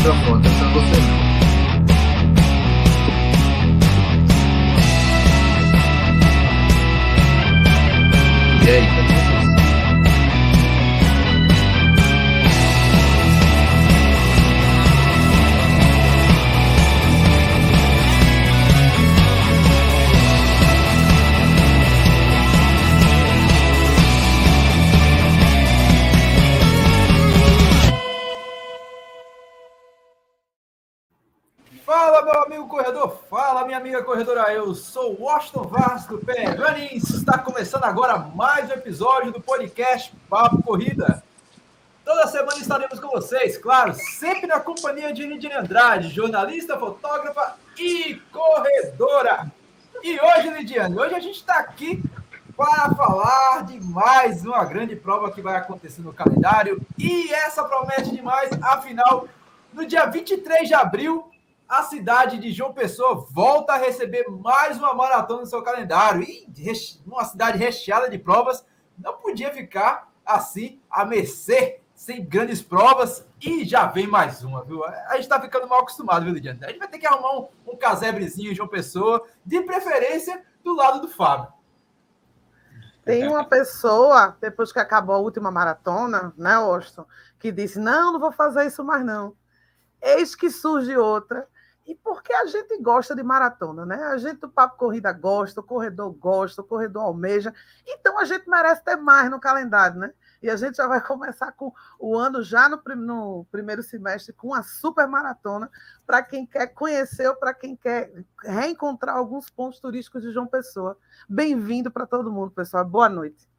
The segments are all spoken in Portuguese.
microfone, tá sendo amiga corredora. Eu sou Washington Vaz do Pé Runnings. Está começando agora mais um episódio do podcast Papo Corrida. Toda semana estaremos com vocês, claro, sempre na companhia de Lidiane Andrade, jornalista, fotógrafa e corredora. E hoje, Lidiane, hoje a gente está aqui para falar de mais uma grande prova que vai acontecer no calendário. E essa promete demais, afinal, no dia 23 de abril, a cidade de João Pessoa volta a receber mais uma maratona no seu calendário. E uma cidade recheada de provas não podia ficar assim a mercê, sem grandes provas. E já vem mais uma, viu? A gente está ficando mal acostumado, viu, Lidiane? A gente vai ter que arrumar um, um casebrezinho em João Pessoa, de preferência do lado do Fábio. Tem uma pessoa, depois que acabou a última maratona, né, Austin, que disse: Não, não vou fazer isso mais, não. Eis que surge outra e porque a gente gosta de maratona, né? A gente do Papo Corrida gosta, o corredor gosta, o corredor almeja. Então a gente merece ter mais no calendário, né? E a gente já vai começar com o ano já no, no primeiro semestre com a super maratona para quem quer conhecer ou para quem quer reencontrar alguns pontos turísticos de João Pessoa. Bem-vindo para todo mundo, pessoal. Boa noite.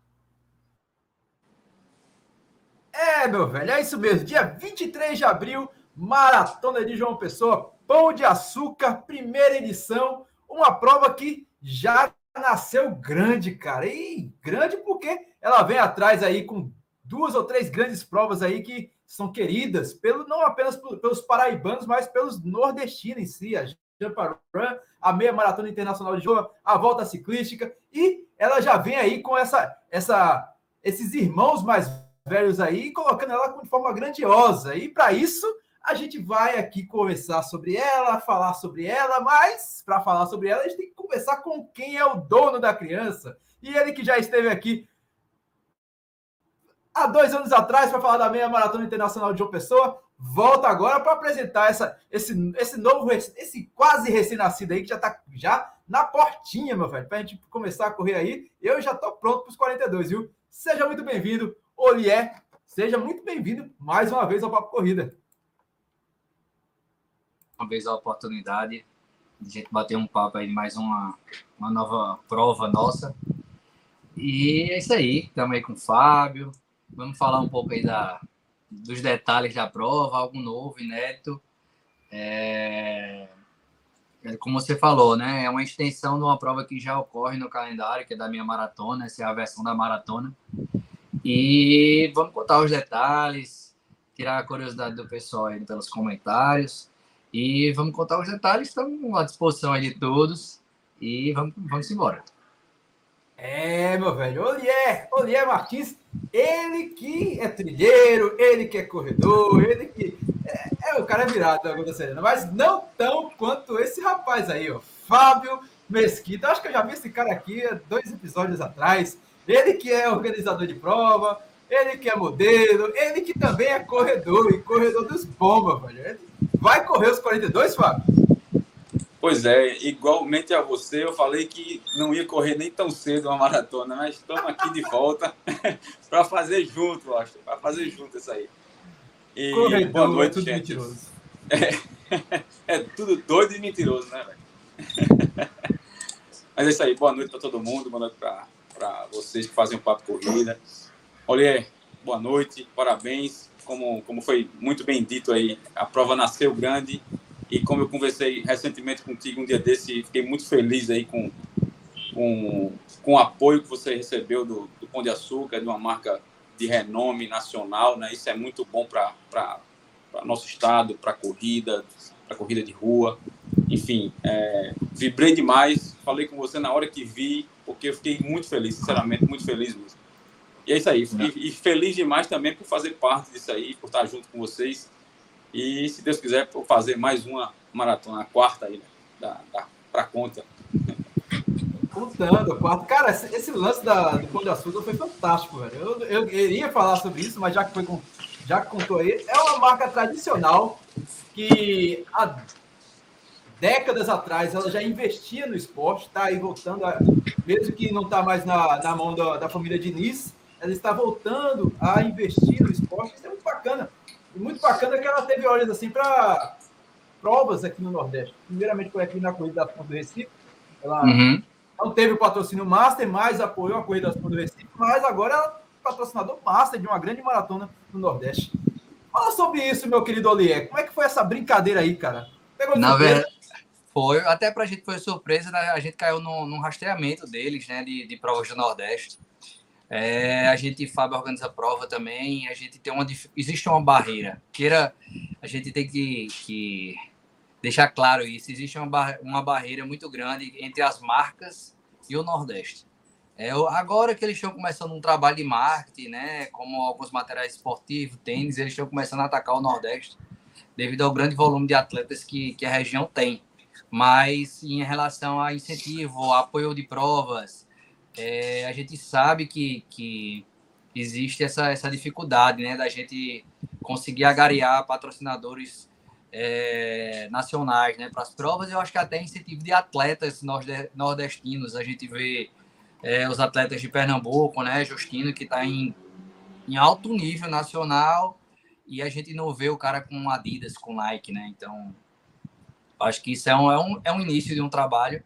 É, meu velho, é isso mesmo. Dia 23 de abril, Maratona de João Pessoa Pão de Açúcar, primeira edição, uma prova que já nasceu grande, cara. E grande porque ela vem atrás aí com duas ou três grandes provas aí que são queridas pelo não apenas pelos paraibanos, mas pelos nordestinos em si, a Jampa Run, a meia maratona internacional de Joa, a volta ciclística e ela já vem aí com essa essa esses irmãos mais velhos aí colocando ela de forma grandiosa. E para isso a gente vai aqui conversar sobre ela, falar sobre ela, mas para falar sobre ela, a gente tem que conversar com quem é o dono da criança. E ele que já esteve aqui há dois anos atrás para falar da meia maratona internacional de João Pessoa, volta agora para apresentar essa, esse, esse novo, esse quase recém-nascido aí que já está já na portinha, meu velho, para a gente começar a correr aí. Eu já estou pronto para os 42, viu? Seja muito bem-vindo, Olié. Seja muito bem-vindo mais uma vez ao Papo Corrida vez a oportunidade de a gente bater um papo aí, mais uma, uma nova prova nossa. E é isso aí, estamos aí com o Fábio. Vamos falar um pouco aí da, dos detalhes da prova, algo novo, inédito. É, é, como você falou, né? É uma extensão de uma prova que já ocorre no calendário, que é da minha maratona, essa é a versão da maratona. E vamos contar os detalhes, tirar a curiosidade do pessoal aí pelos comentários. E vamos contar os detalhes, estamos à disposição aí de todos. E vamos, vamos embora. É, meu velho, Olié, Olié Martins, ele que é trilheiro, ele que é corredor, ele que. É, é o cara é virado mas não tão quanto esse rapaz aí, ó. Fábio Mesquita. Acho que eu já vi esse cara aqui dois episódios atrás. Ele que é organizador de prova, ele que é modelo, ele que também é corredor, e corredor dos bombas, velho. Vai correr os 42, Fábio? Pois é, igualmente a você, eu falei que não ia correr nem tão cedo uma maratona, mas estamos aqui de volta para fazer junto, acho, para fazer junto isso aí. E Corredor, boa noite, é gente. É, é, tudo doido e mentiroso, né, velho? Mas é isso aí, boa noite para todo mundo, boa noite para vocês que fazem o Papo Corrida. Olha, boa noite, parabéns. Como, como foi muito bem dito aí, a prova nasceu grande e como eu conversei recentemente contigo um dia desse, fiquei muito feliz aí com, com, com o apoio que você recebeu do, do Pão de Açúcar, de uma marca de renome nacional, né? Isso é muito bom para nosso estado, para corrida, para corrida de rua. Enfim, é, vibrei demais. Falei com você na hora que vi, porque eu fiquei muito feliz, sinceramente, muito feliz mesmo. E é isso aí. E, e, feliz demais também por fazer parte disso aí, por estar junto com vocês. E, se Deus quiser, vou fazer mais uma maratona, a quarta aí, né? da, da, pra conta. Contando, quarto. Cara, esse, esse, lance da, do Pão de Açúcar foi fantástico, velho. Eu, eu, iria falar sobre isso, mas já que, foi com, já que contou aí, é uma marca tradicional que há décadas atrás ela já investia no esporte, tá aí voltando, a, mesmo que não está mais na, na mão da, da família Diniz, ela está voltando a investir no esporte. Isso é muito bacana. E muito bacana que ela teve olhos assim para provas aqui no Nordeste. Primeiramente foi aqui na Corrida das Pontas do Recife. Ela uhum. não teve o patrocínio Master, mas apoiou a Corrida das Pontas do Recife, mas agora ela é patrocinador Master de uma grande maratona no Nordeste. Fala sobre isso, meu querido Olier. Como é que foi essa brincadeira aí, cara? Pegou Na verdade, foi. Até pra gente foi surpresa, né? a gente caiu num, num rastreamento deles, né? De, de provas do Nordeste. É, a gente, Fábio, organiza prova também. A gente tem uma. Existe uma barreira. Queira, a gente tem que, que deixar claro isso. Existe uma, bar, uma barreira muito grande entre as marcas e o Nordeste. É, agora que eles estão começando um trabalho de marketing, né, como alguns materiais esportivos, tênis, eles estão começando a atacar o Nordeste devido ao grande volume de atletas que, que a região tem. Mas em relação a incentivo, apoio de provas, é, a gente sabe que, que existe essa, essa dificuldade né, da gente conseguir agariar patrocinadores é, nacionais né, para as provas. Eu acho que até incentivo de atletas nordestinos. A gente vê é, os atletas de Pernambuco, né, Justino, que está em, em alto nível nacional, e a gente não vê o cara com Adidas, com Nike. Né? Então, acho que isso é um, é um, é um início de um trabalho.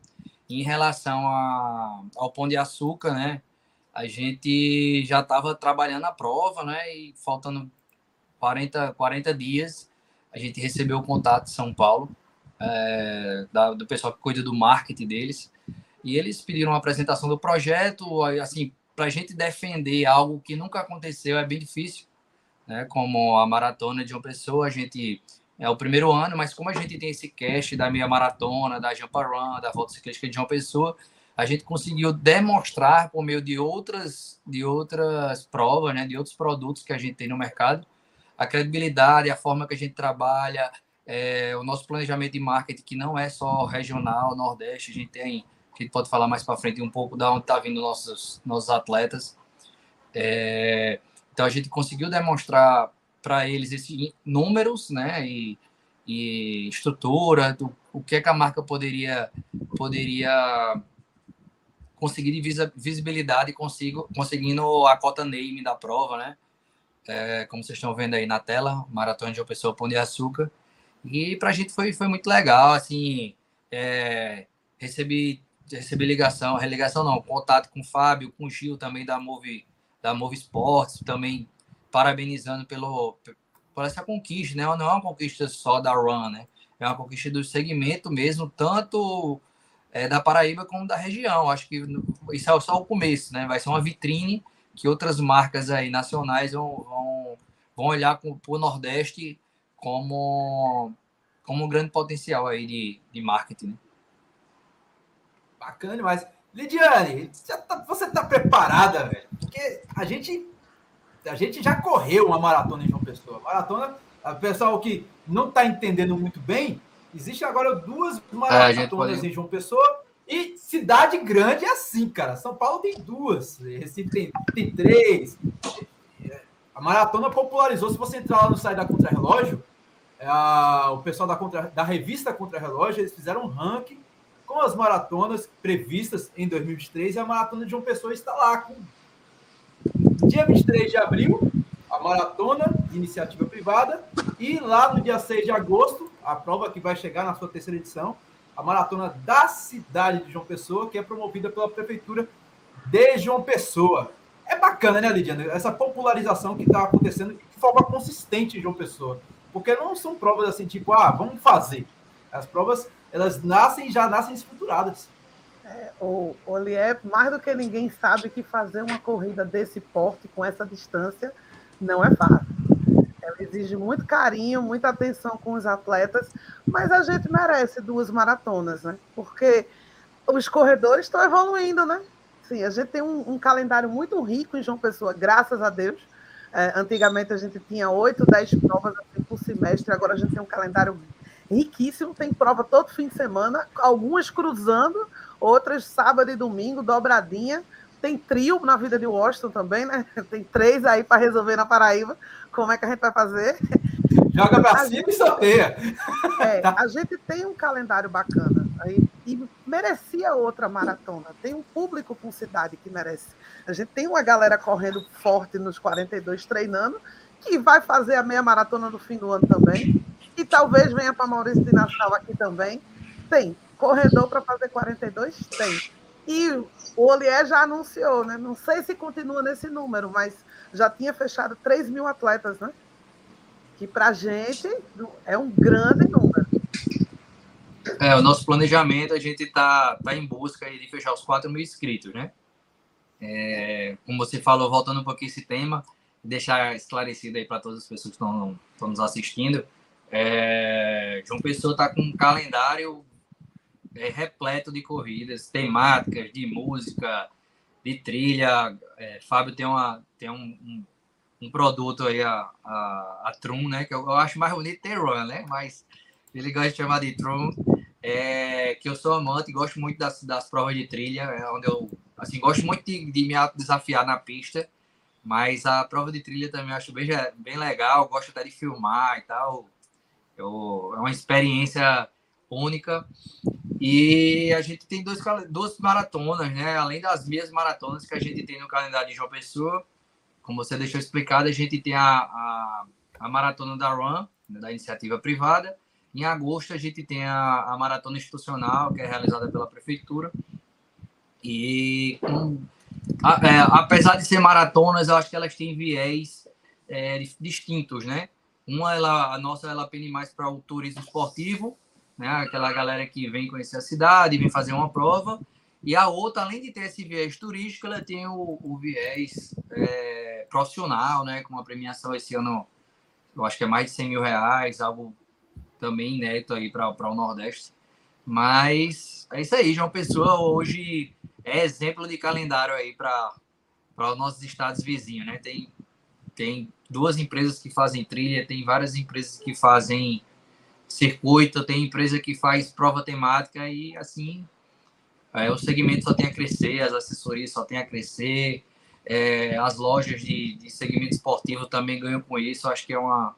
Em relação a, ao Pão de Açúcar, né? A gente já estava trabalhando a prova, né? E faltando 40, 40 dias, a gente recebeu o contato de São Paulo, é, da, do pessoal que cuida do marketing deles, e eles pediram uma apresentação do projeto, assim, para a gente defender algo que nunca aconteceu é bem difícil, né? Como a maratona de uma pessoa, a gente é o primeiro ano, mas como a gente tem esse cast da meia maratona, da Jump Run, da volta ciclística de uma pessoa, a gente conseguiu demonstrar por meio de outras de outras provas, né, de outros produtos que a gente tem no mercado, a credibilidade, a forma que a gente trabalha, é, o nosso planejamento de marketing, que não é só regional, Nordeste, a gente tem, a gente pode falar mais para frente um pouco da onde está vindo nossos, nossos atletas. É, então a gente conseguiu demonstrar para eles esses números, né, e, e estrutura, do, o que é que a marca poderia poderia conseguir de visibilidade consigo, conseguindo a cota name da prova, né? é, como vocês estão vendo aí na tela, Maratona de uma Pessoa Pão de Açúcar. E para a gente foi, foi muito legal, assim, é, recebi, recebi ligação, religação não, contato com o Fábio, com o Gil também da Move, da Move Sports, também parabenizando pelo, por essa conquista, né? Não é uma conquista só da Run, né? É uma conquista do segmento mesmo, tanto é, da Paraíba como da região. Acho que isso é só o começo, né? Vai ser uma vitrine que outras marcas aí nacionais vão, vão, vão olhar para o Nordeste como, como um grande potencial aí de, de marketing. Né? Bacana demais. Lidiane, tá, você está preparada, velho? Porque a gente, a gente já correu uma maratona em João Pessoa. Maratona, o pessoal que não está entendendo muito bem, existe agora duas é, maratonas é, em João Pessoa e cidade grande é assim, cara. São Paulo tem duas, Recife tem, tem três. A maratona popularizou. Se você entrar lá no site da Contrarrelógio, é o pessoal da, contra, da revista Contrarrelógio, eles fizeram um ranking com as maratonas previstas em 2023 e a maratona de João Pessoa está lá com dia 23 de abril, a maratona iniciativa privada e lá no dia 6 de agosto, a prova que vai chegar na sua terceira edição, a maratona da cidade de João Pessoa, que é promovida pela prefeitura de João Pessoa. É bacana, né, Lidiane? Essa popularização que está acontecendo de forma consistente em João Pessoa. Porque não são provas assim, tipo, ah, vamos fazer. As provas, elas nascem já nascem estruturadas. É, o Olié, mais do que ninguém sabe que fazer uma corrida desse porte, com essa distância, não é fácil. Ela exige muito carinho, muita atenção com os atletas, mas a gente merece duas maratonas, né? Porque os corredores estão evoluindo, né? Sim, a gente tem um, um, calendário muito rico em João Pessoa, graças a Deus. É, antigamente a gente tinha oito, dez provas assim, por semestre, agora a gente tem um calendário riquíssimo, tem prova todo fim de semana, algumas cruzando, outras sábado e domingo, dobradinha. Tem trio na vida de Washington também, né? Tem três aí para resolver na Paraíba. Como é que a gente vai fazer? Joga para cima gente, e sorteia. É, a gente tem um calendário bacana aí, e merecia outra maratona. Tem um público com cidade que merece. A gente tem uma galera correndo forte nos 42 treinando, que vai fazer a meia maratona no fim do ano também. E talvez venha para Maurício de Nassau aqui também. Tem. Corredor para fazer 42? Tem. E o Olier já anunciou, né? Não sei se continua nesse número, mas já tinha fechado 3 mil atletas, né? Que para a gente é um grande número. É, o nosso planejamento, a gente está tá em busca de fechar os 4 mil inscritos, né? É, como você falou, voltando um pouquinho esse tema, deixar esclarecido aí para todas as pessoas que estão nos assistindo, é, João Pessoa está com um calendário é, repleto de corridas, temáticas, de música, de trilha. É, Fábio tem, uma, tem um, um, um produto aí, a, a, a Trum, né? Que eu, eu acho mais bonito ter Run, né? Mas ele gosta de chamar de Trum. É, que eu sou amante, gosto muito das, das provas de trilha, é onde eu assim, gosto muito de, de me desafiar na pista, mas a prova de trilha também acho bem, bem legal, gosto até de filmar e tal. Eu, é uma experiência única. E a gente tem dois, duas maratonas, né? Além das minhas maratonas que a gente tem no calendário de João Pessoa, como você deixou explicado, a gente tem a, a, a maratona da Run, né, da iniciativa privada. Em agosto, a gente tem a, a maratona institucional, que é realizada pela prefeitura. E com, a, é, apesar de ser maratonas, eu acho que elas têm viés é, distintos, né? Uma, ela, a nossa, ela pende mais para o turismo esportivo, né? Aquela galera que vem conhecer a cidade, vem fazer uma prova. E a outra, além de ter esse viés turístico, ela tem o, o viés é, profissional, né? Com uma premiação esse ano, eu acho que é mais de 100 mil reais, algo também inédito aí para o Nordeste. Mas é isso aí, João Pessoa hoje é exemplo de calendário aí para os nossos estados vizinhos, né? Tem, tem duas empresas que fazem trilha, tem várias empresas que fazem circuito, tem empresa que faz prova temática e assim é, o segmento só tem a crescer, as assessorias só tem a crescer, é, as lojas de, de segmento esportivo também ganham com isso. Acho que é uma,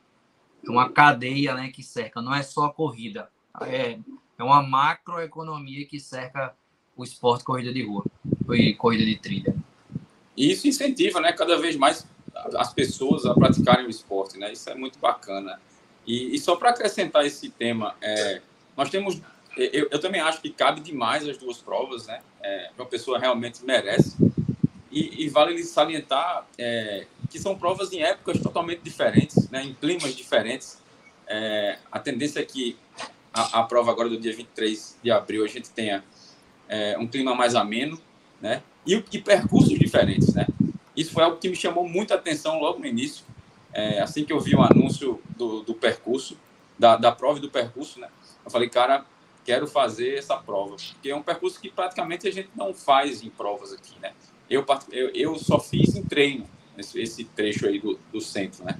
é uma cadeia né, que cerca, não é só a corrida, é, é uma macroeconomia que cerca o esporte corrida de rua e corrida de trilha. E isso incentiva né, cada vez mais as pessoas a praticarem o esporte, né? Isso é muito bacana. E, e só para acrescentar esse tema, é, nós temos, eu, eu, também acho que cabe demais as duas provas, né? É, uma pessoa realmente merece. E, e vale salientar é, que são provas em épocas totalmente diferentes, né? em climas diferentes. É, a tendência é que a, a, prova agora do dia 23 de abril a gente tenha é, um clima mais ameno, né? E, e percursos diferentes, né? Isso foi algo que me chamou muita atenção logo no início, é, assim que eu vi o anúncio do, do percurso, da, da prova e do percurso, né? Eu falei, cara, quero fazer essa prova, porque é um percurso que praticamente a gente não faz em provas aqui, né? Eu, eu, eu só fiz em treino, esse, esse trecho aí do, do centro, né?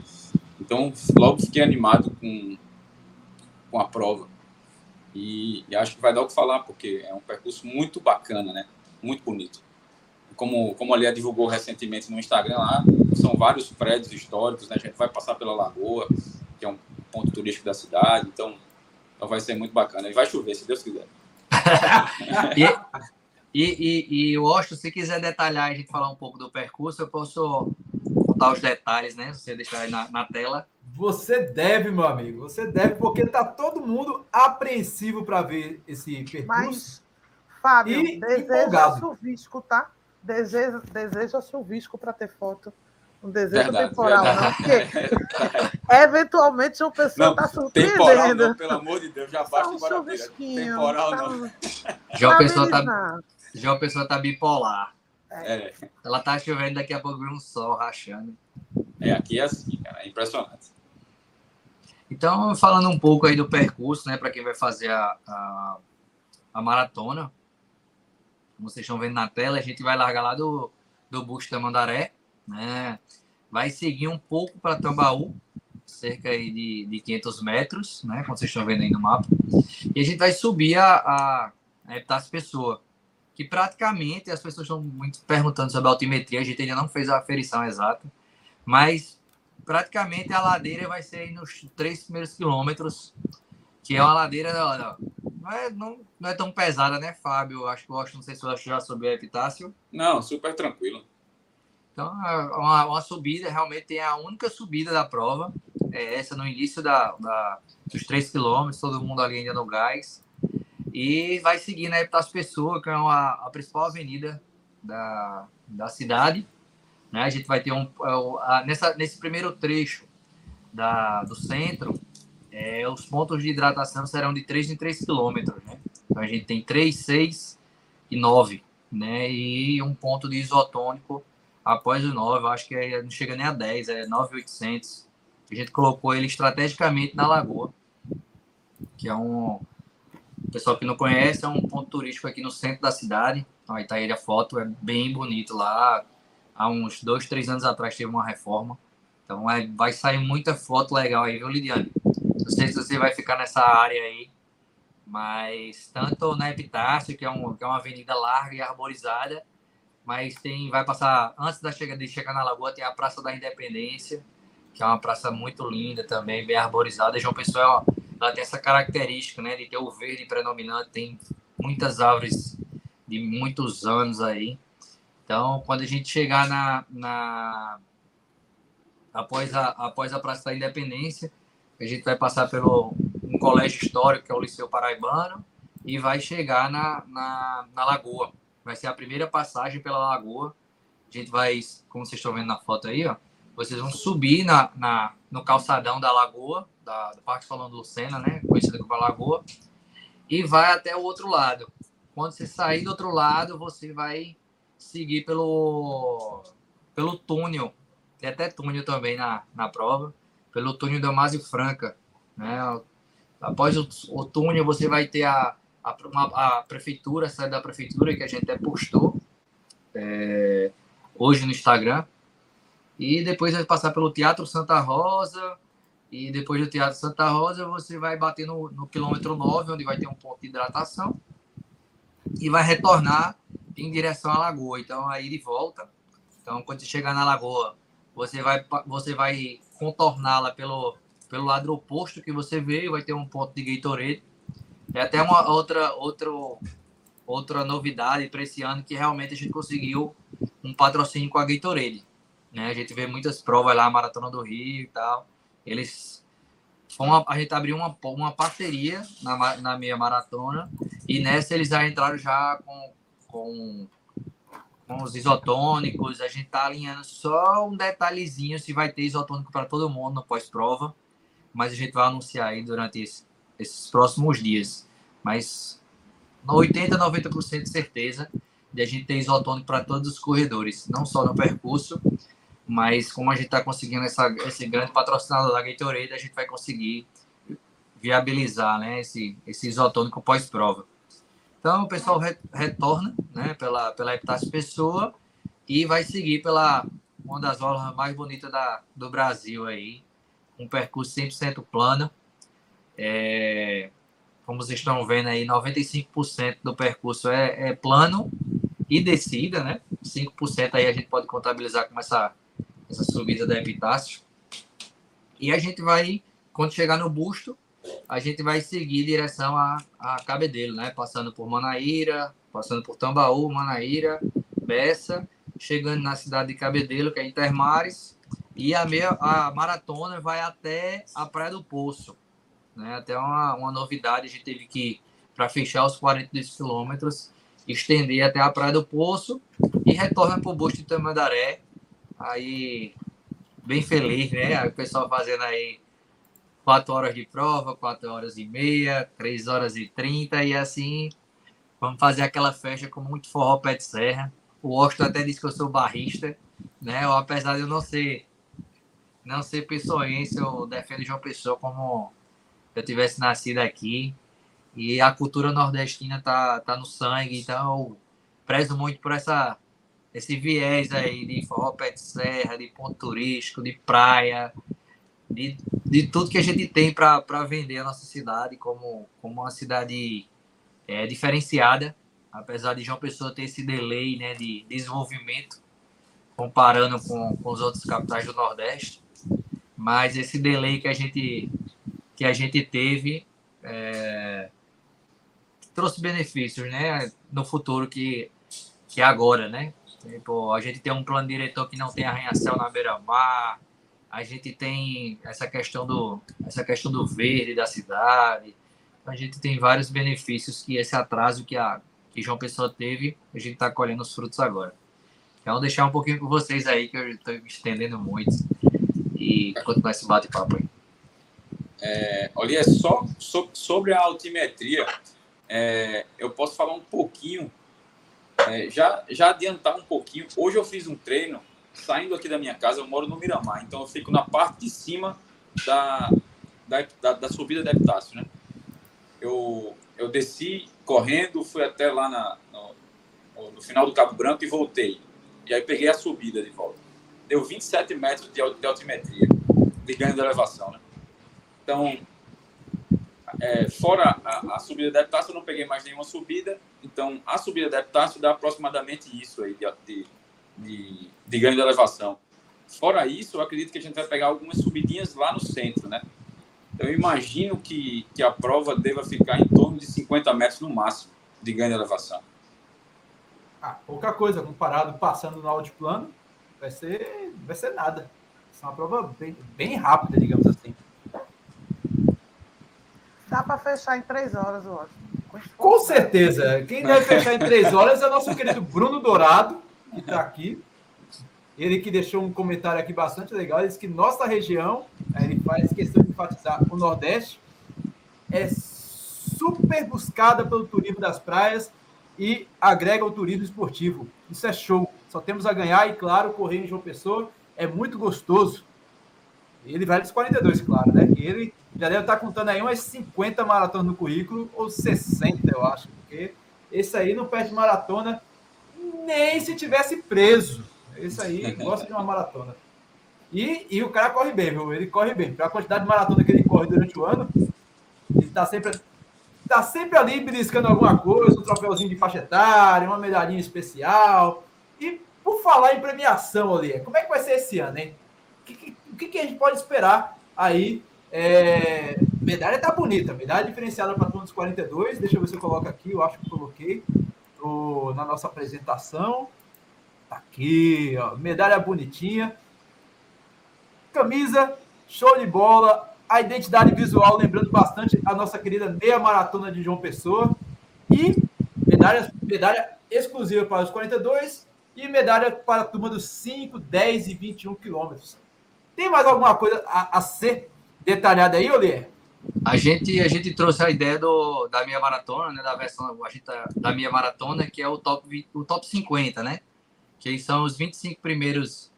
Então, logo fiquei animado com, com a prova. E, e, acho que vai dar o que falar, porque é um percurso muito bacana, né? Muito bonito como, como a Lia divulgou recentemente no Instagram lá, são vários prédios históricos, né? A gente vai passar pela Lagoa, que é um ponto turístico da cidade, então, então vai ser muito bacana. E vai chover, se Deus quiser. e, e, e, e Washington, se quiser detalhar e a gente falar um pouco do percurso, eu posso contar os detalhes, né? Se você deixar aí na, na tela. Você deve, meu amigo, você deve, porque tá todo mundo apreensivo para ver esse percurso. Mas, Fábio, e deseja chuvisco, tá? Deseja, deseja-se o visco para ter foto. Um desejo verdade, temporal, verdade. não, porque eventualmente uma pessoa está surpreendendo. Temporal, não, pelo amor de Deus, já basta um Temporal, tá, não. Já a pessoa tá, já a pessoa tá bipolar. É. é. Ela tá chovendo, daqui a pouco vem um sol rachando. É, aqui é assim, cara, é impressionante. Então, falando um pouco aí do percurso, né, para quem vai fazer a, a, a maratona, como vocês estão vendo na tela, a gente vai largar lá do, do Busto da Mandaré, né? vai seguir um pouco para Tambaú, cerca aí de, de 500 metros, né? Como vocês estão vendo aí no mapa. E a gente vai subir a, a, a Epitácio Pessoa, que praticamente as pessoas estão muito perguntando sobre a altimetria, a gente ainda não fez a aferição exata, mas praticamente a ladeira vai ser nos três primeiros quilômetros, que é uma ladeira não é, não, não é tão pesada, né, Fábio? Acho que eu acho, não sei se você já subiu a Epitácio. Não, super tranquilo. Então, é uma, uma subida, realmente tem a única subida da prova, é essa no início da, da dos 3 quilômetros, todo mundo ali ainda no gás. E vai seguir na Epitácio Pessoa, que é uma, a principal avenida da, da cidade. Né? A gente vai ter um. É nessa, nesse primeiro trecho da, do centro, é, os pontos de hidratação serão de 3 em 3 quilômetros. Né? Então a gente tem 3, 6 e 9. Né? E um ponto de isotônico após o 9, eu acho que é, não chega nem a 10, é 9,800. A gente colocou ele estrategicamente na Lagoa, que é um. O pessoal que não conhece, é um ponto turístico aqui no centro da cidade. Então, aí tá aí a foto, é bem bonito lá. Há uns dois, três anos atrás teve uma reforma. Então é, vai sair muita foto legal aí, viu, Lidiane? Não sei se você vai ficar nessa área aí, mas tanto na Epitácio, que é, um, que é uma avenida larga e arborizada, mas tem vai passar antes da chegada de chegar na Lagoa tem a Praça da Independência que é uma praça muito linda também bem arborizada. João Pessoa ela tem essa característica né de ter o verde predominante tem muitas árvores de muitos anos aí. Então quando a gente chegar na, na após a após a Praça da Independência a gente vai passar pelo um colégio histórico que é o Liceu Paraibano e vai chegar na, na, na Lagoa vai ser a primeira passagem pela lagoa. A gente vai, como vocês estão vendo na foto aí, ó, vocês vão subir na, na, no calçadão da lagoa, da, do Parque Solano Lucena, né, conhecida como Lagoa, e vai até o outro lado. Quando você sair do outro lado, você vai seguir pelo, pelo túnel, tem até túnel também na, na prova, pelo túnel da Másio Franca. Né? Após o, o túnel, você vai ter a, a, uma, a prefeitura, a sede da prefeitura, que a gente até postou é, hoje no Instagram. E depois vai passar pelo Teatro Santa Rosa. E depois do Teatro Santa Rosa, você vai bater no, no quilômetro 9, onde vai ter um ponto de hidratação. E vai retornar em direção à lagoa. Então, aí de volta. Então, quando você chegar na lagoa, você vai, você vai contorná-la pelo, pelo lado oposto que você veio. Vai ter um ponto de Gatorade é até uma outra, outro, outra novidade para esse ano que realmente a gente conseguiu um patrocínio com a Gatorade. Né? A gente vê muitas provas lá, Maratona do Rio e tal. Eles uma, a gente abriu uma, uma parceria na, na meia maratona e nessa eles já entraram já com, com, com os isotônicos. A gente está alinhando só um detalhezinho se vai ter isotônico para todo mundo no pós-prova, mas a gente vai anunciar aí durante esse, esses próximos dias. Mas 80, 90% de certeza de a gente ter isotônico para todos os corredores, não só no percurso, mas como a gente está conseguindo essa, esse grande patrocinador da Gatorade, a gente vai conseguir viabilizar né, esse, esse isotônico pós-prova. Então, o pessoal re, retorna né, pela, pela Epitácio Pessoa e vai seguir pela uma das aulas mais bonitas da, do Brasil aí, um percurso 100% plano, é, como vocês estão vendo aí, 95% do percurso é, é, plano e descida, né? 5% aí a gente pode contabilizar com essa, essa subida da Epitácio. E a gente vai, quando chegar no busto, a gente vai seguir em direção a, a Cabedelo, né? Passando por Manaíra, passando por Tambaú, Manaíra, Bessa, chegando na cidade de Cabedelo, que é Intermares, e a, meia, a maratona vai até a Praia do Poço. Né? Até uma, uma novidade, a gente teve que, para fechar os 42 quilômetros, estender até a Praia do Poço e retorna para o Busto de Tamandaré. Aí, bem feliz, né? O pessoal fazendo aí 4 horas de prova, 4 horas e meia, 3 horas e 30 e assim vamos fazer aquela festa com muito forró pé de serra. O Austin até disse que eu sou barrista, né? Apesar de eu não ser não ser pessoense, eu defendo João Pessoa como eu tivesse nascido aqui. E a cultura nordestina tá, tá no sangue, então eu prezo muito por essa, esse viés aí de forró pé de serra, de ponto turístico, de praia, de, de tudo que a gente tem para vender a nossa cidade como, como uma cidade é, diferenciada, apesar de João Pessoa ter esse delay né, de desenvolvimento comparando com, com os outros capitais do Nordeste, mas esse delay que a gente, que a gente teve é, trouxe benefícios né, no futuro que, que é agora, né? Tipo, a gente tem um plano diretor que não tem arranha-céu na beira-mar, a gente tem essa questão do essa questão do verde da cidade. A gente tem vários benefícios que esse atraso que a que João Pessoa teve a gente está colhendo os frutos agora. Então deixar um pouquinho com vocês aí que eu estou me estendendo muito. E continuar esse bate-papo aí. É, olha só sobre a altimetria é, eu posso falar um pouquinho é, já já adiantar um pouquinho. Hoje eu fiz um treino saindo aqui da minha casa, eu moro no Miramar, então eu fico na parte de cima da, da, da, da subida da Epitácio, né? Eu, eu desci correndo, fui até lá na, no, no, final do Cabo Branco e voltei. E aí peguei a subida de volta. Deu 27 metros de, de altimetria, de ganho de elevação, né? Então, é, fora a, a, subida da Epitácio, eu não peguei mais nenhuma subida. Então, a subida da Epitácio dá aproximadamente isso aí, de, de de, de ganho de elevação. Fora isso, eu acredito que a gente vai pegar algumas subidinhas lá no centro, né? Eu imagino que, que a prova deva ficar em torno de 50 metros no máximo de ganho de elevação. Ah, pouca coisa, comparado passando no altiplano, vai ser, vai ser nada. é uma prova bem, bem rápida, digamos assim. Dá para fechar em três horas, eu acho. Com certeza. Quem deve fechar em três horas é o nosso querido Bruno Dourado, que está aqui. Ele que deixou um comentário aqui bastante legal. Ele disse que nossa região, ele faz questão de enfatizar, o Nordeste é super buscada pelo turismo das praias e agrega o turismo esportivo. Isso é show. Só temos a ganhar e, claro, correr em João Pessoa é muito gostoso. Ele vai dos 42, claro, né? Ele já deve estar contando aí umas 50 maratonas no currículo, ou 60, eu acho, porque esse aí não perde maratona nem se tivesse preso. Isso aí gosta de uma maratona. E, e o cara corre bem, viu? Ele corre bem. Pela quantidade de maratona que ele corre durante o ano, ele tá sempre, tá sempre ali beliscando alguma coisa, um troféuzinho de faixa etária, uma medalhinha especial. E por falar em premiação, ali, como é que vai ser esse ano, hein? O que, que, que a gente pode esperar aí? É, medalha tá bonita, medalha diferenciada para todos os 42. Deixa eu ver se eu coloco aqui, eu acho que coloquei na nossa apresentação. Tá aqui, ó, medalha bonitinha. Camisa, show de bola. A identidade visual, lembrando bastante a nossa querida meia maratona de João Pessoa. E medalha, medalha exclusiva para os 42 e medalha para a turma dos 5, 10 e 21 quilômetros. Tem mais alguma coisa a, a ser detalhada aí, Olier? A gente, a gente trouxe a ideia do, da minha maratona, né? Da versão a gente, tá, da minha maratona, que é o top, o top 50, né? Que são os 25 primeiros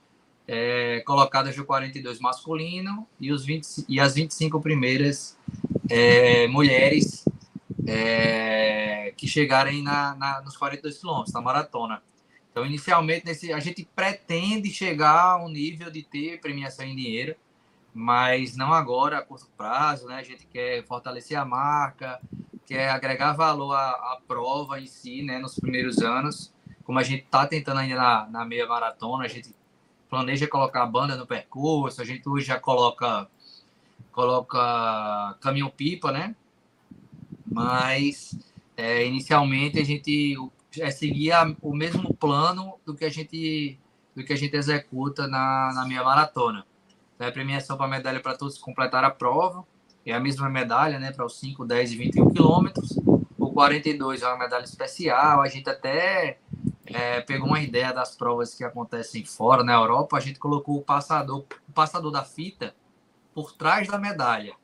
é, colocados do 42 masculino e, os 20, e as 25 primeiras é, mulheres é, que chegarem na, na, nos 42 quilômetros, na maratona. Então, inicialmente, nesse, a gente pretende chegar a um nível de ter premiação em dinheiro mas não agora, a curto prazo, né? A gente quer fortalecer a marca, quer agregar valor à, à prova em si, né? Nos primeiros anos, como a gente está tentando ainda na, na meia maratona, a gente planeja colocar a banda no percurso, a gente hoje já coloca coloca caminhão pipa, né? Mas é, inicialmente a gente é seguir a, o mesmo plano do que a gente do que a gente executa na, na minha maratona né, premiação para medalha para todos que completaram a prova. É a mesma medalha, né, para os 5, 10 e 21 quilômetros. O 42 é uma medalha especial. A gente até é, pegou uma ideia das provas que acontecem fora, na Europa. A gente colocou o passador, o passador da fita por trás da medalha.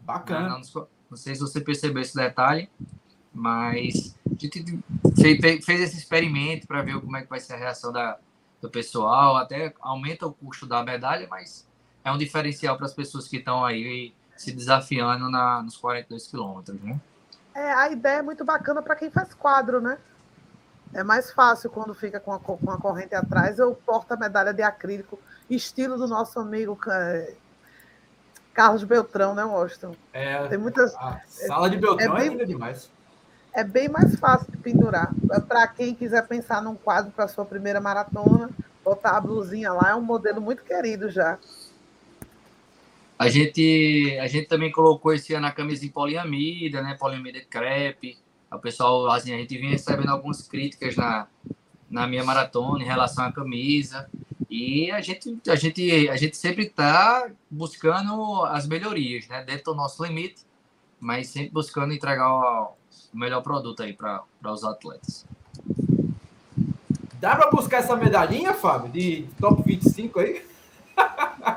Bacana. Não, não, não sei se você percebeu esse detalhe, mas a gente fez, fez esse experimento para ver como é que vai ser a reação da, do pessoal. Até aumenta o custo da medalha, mas é um diferencial para as pessoas que estão aí se desafiando na, nos 42 quilômetros, né? É, a ideia é muito bacana para quem faz quadro, né? É mais fácil quando fica com a, com a corrente atrás, eu porto a medalha de acrílico, estilo do nosso amigo é, Carlos Beltrão, né, Washington? É, Tem muitas. A sala de Beltrão é, é bem- linda demais. É bem mais fácil de pendurar. Para quem quiser pensar num quadro para sua primeira maratona, botar a blusinha lá é um modelo muito querido já. A gente, a gente também colocou esse ano a camisa em poliamida, né? Poliamida crepe. O pessoal, assim, a gente vinha recebendo algumas críticas na, na minha maratona em relação à camisa. E a gente, a gente, a gente sempre está buscando as melhorias, né? Dentro do nosso limite, mas sempre buscando entregar o, o melhor produto aí para os atletas. Dá para buscar essa medalhinha, Fábio, de top 25 aí?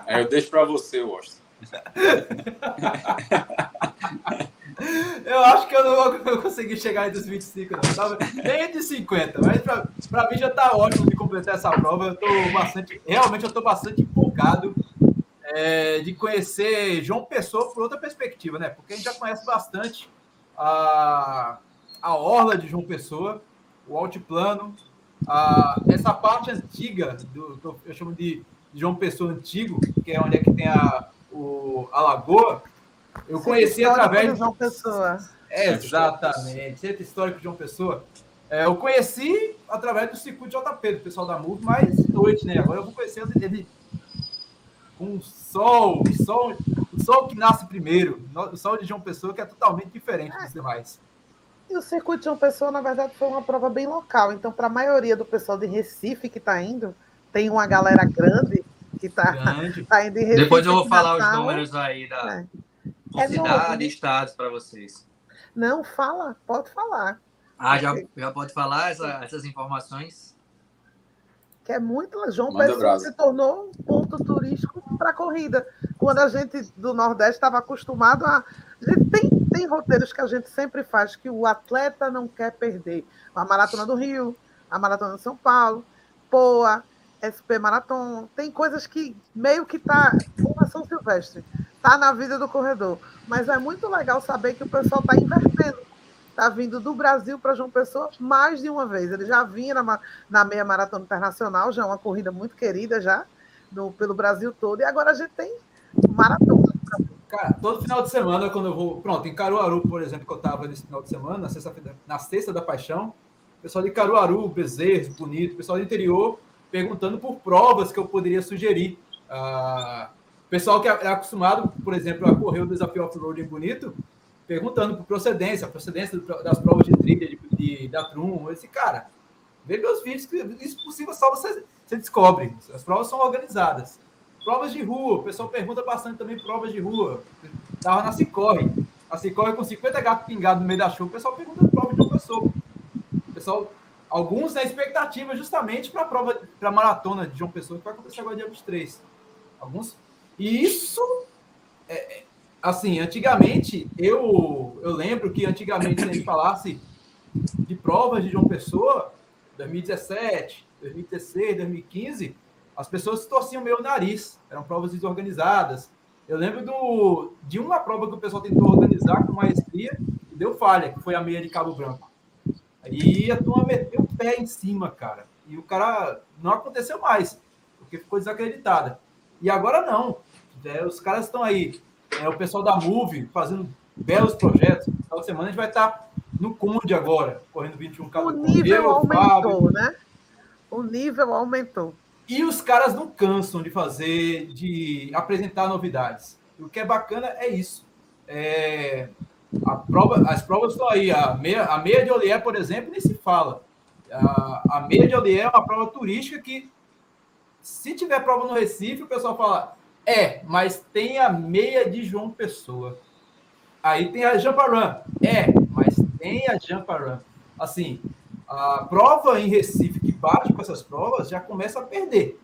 Aí eu deixo para você, Washington. Eu acho que eu não vou conseguir chegar entre os 25, não. Tava nem entre 50, mas pra, pra mim já tá ótimo de completar essa prova. Eu tô bastante, realmente eu tô bastante empolgado é, de conhecer João Pessoa por outra perspectiva, né? Porque a gente já conhece bastante a, a orla de João Pessoa, o altiplano, a, essa parte antiga, do- eu chamo de João Pessoa antigo, que é onde é que tem a, o, a lagoa. Eu conheci Histórico através de João Pessoa. Exatamente, centro histórico de João Pessoa. É, eu conheci através do circuito de JP, do pessoal da MUV, mas noite, né? Agora eu vou conhecer ele com o sol, o sol, o sol que nasce primeiro, o sol de João Pessoa, que é totalmente diferente dos demais. E o circuito de João Pessoa, na verdade, foi uma prova bem local. Então, para a maioria do pessoal de Recife que está indo, tem uma galera grande que está tá indo em Recife. Depois eu vou falar os números aí da É. É cidade novo, né? e estados para vocês. Não, fala, pode falar. Ah, já, já pode falar essa- essas informações? que é muito. João Manda Pessoa se tornou um ponto turístico para corrida. Quando a gente do Nordeste estava acostumado a. a gente tem, tem roteiros que a gente sempre faz que o atleta não quer perder. A Maratona do Rio, a Maratona de São Paulo, POA, SP Marathon. Tem coisas que meio que tá. Como São Silvestre, tá na vida do corredor. Mas é muito legal saber que o pessoal está invertendo. Está vindo do Brasil para João Pessoa mais de uma vez. Ele já vinha na, na meia maratona internacional, já é uma corrida muito querida já no- pelo Brasil todo. E agora a gente tem maratona. Cara, todo final de semana, quando eu vou. Pronto, em Caruaru, por exemplo, que eu estava nesse final de semana, na sexta-feira, na sexta da paixão, pessoal de Caruaru, Bezerros, Bonito, pessoal do interior, perguntando por provas que eu poderia sugerir. Ah, pessoal que é acostumado, por exemplo, a correr o desafio off-road em Bonito, perguntando por procedência, procedência das provas de trilha, de, de, da Trum. Esse cara, vê meus vídeos, que isso possível só você, você descobre. As provas são organizadas. Provas de rua, o pessoal pergunta bastante também provas de rua. Tava na Cicorre. A Cicorre com 50 gatos pingados no meio da chuva, o pessoal pergunta prova de uma pessoa. O pessoal, alguns na expectativa justamente para a prova, para a maratona de João Pessoa, que vai acontecer agora dia 23. Alguns. E isso, é, é, assim, antigamente, eu, eu lembro que antigamente, se a gente falasse de provas de João Pessoa, 2017, 2016, 2015, as pessoas torciam meio nariz, eram provas desorganizadas. Eu lembro do, de uma prova que o pessoal tentou organizar com maestria e deu falha, que foi a meia de Cabo Branco. Aí a turma meteu o pé em cima, cara. E o cara não aconteceu mais, porque ficou desacreditada. E agora não. É, os caras estão aí. É, o pessoal da Move fazendo belos projetos. Essa semana a gente vai estar no Conde agora, correndo 21 O Cabo nível Eu, Fábio, aumentou, né? O nível aumentou. E os caras não cansam de fazer, de apresentar novidades. O que é bacana é isso. É, prova, as provas estão aí. A meia, a meia de Olier, por exemplo, nem se fala. A, a meia de Olier é uma prova turística que, se tiver prova no Recife, o pessoal fala: é, mas tem a meia de João Pessoa. Aí tem a Jamparan. É, mas tem a Jamparan. Assim, a prova em Recife que bate com essas provas já começa a perder.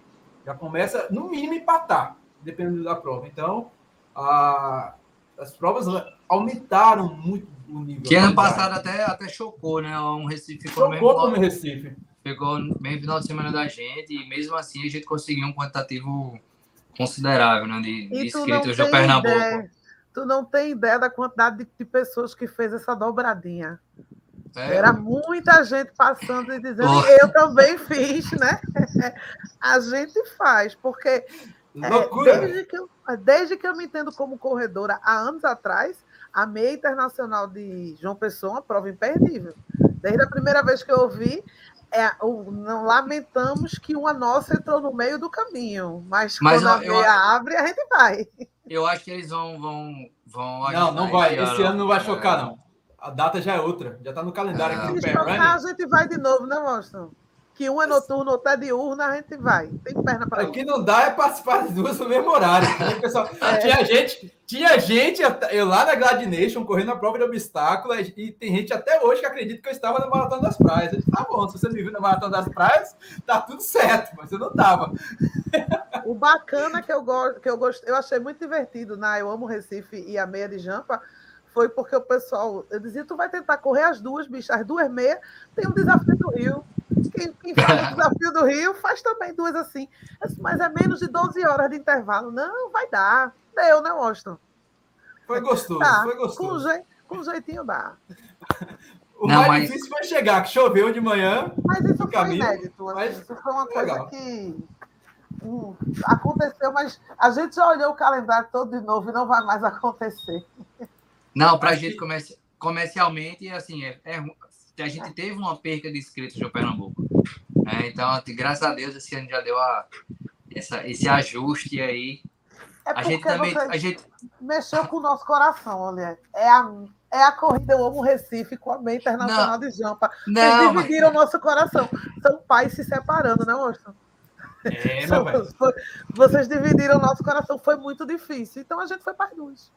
Já começa, no mínimo, empatar, dependendo da prova. Então, a- as provas aumentaram muito o nível. Que ano passado até, até chocou, né? Um Recife ficou mesmo Chocou como Recife. pegou bem final de semana da gente e mesmo assim a gente conseguiu um quantitativo considerável né, de, de inscritos do tem Pernambuco. ideia. Tu não tem ideia da quantidade de, de pessoas que fez essa dobradinha. É. Era muita gente passando e dizendo, oh. eu também fiz, né? A gente faz, porque é, desde, que eu, desde que eu me entendo como corredora há anos atrás, a meia internacional de João Pessoa é uma prova imperdível. Desde a primeira vez que eu ouvi, é, o, não lamentamos que uma nossa entrou no meio do caminho, mas, mas quando eu, a meia eu, abre, a gente vai. Eu acho que eles vão. vão, vão não, não vai. Esse ano não vai chocar, não. A data já é outra. Já está no calendário aqui do Pen A gente vai de novo, né, Mostra? Que um é noturno, outro é diurno, a gente vai. Tem perna para O que não dá é participar das duas no mesmo horário. Pessoal, é. Tinha gente, tinha gente, eu lá na Gladination, correndo a prova de obstáculo, e tem gente até hoje que acredita que eu estava na Maratona das Praias. Eu disse, tá bom, se você me viu na Maratona das Praias, tá tudo certo, mas eu não estava. O bacana que eu gosto, que eu gosto, eu achei muito divertido na né? Eu Amo Recife e a meia de Jampa, foi porque o pessoal, eu dizia, tu vai tentar correr as duas, bicho, as duas meias, tem um desafio do Rio. Quem, quem faz o desafio do Rio faz também duas assim. Mas é menos de 12 horas de intervalo. Não, vai dar. Deu, né, Washington? Foi gostoso, tá. foi gostoso. Com, com jeitinho dá. O não, mais mas... difícil foi chegar, que choveu de manhã. Mas isso foi caminho, inédito. Assim, mas... Isso foi uma coisa Legal. que hum, aconteceu, mas a gente já olhou o calendário todo de novo e não vai mais acontecer. Não, para a gente comerci comercialmente, assim, é, é, a gente teve uma perca de inscritos no Pernambuco. Né? Então, graças a Deus, esse ano já deu a, essa, esse ajuste aí. É a gente também. A gente... Mexeu com o nosso coração, olha. É a, é a corrida Eu Amo Recife com a meia internacional não, de Jampa. Vocês não, dividiram o mas... nosso coração. São pais se separando, né, Austin? É, Vocês dividiram o nosso coração. Foi muito difícil. Então a gente foi para as duas.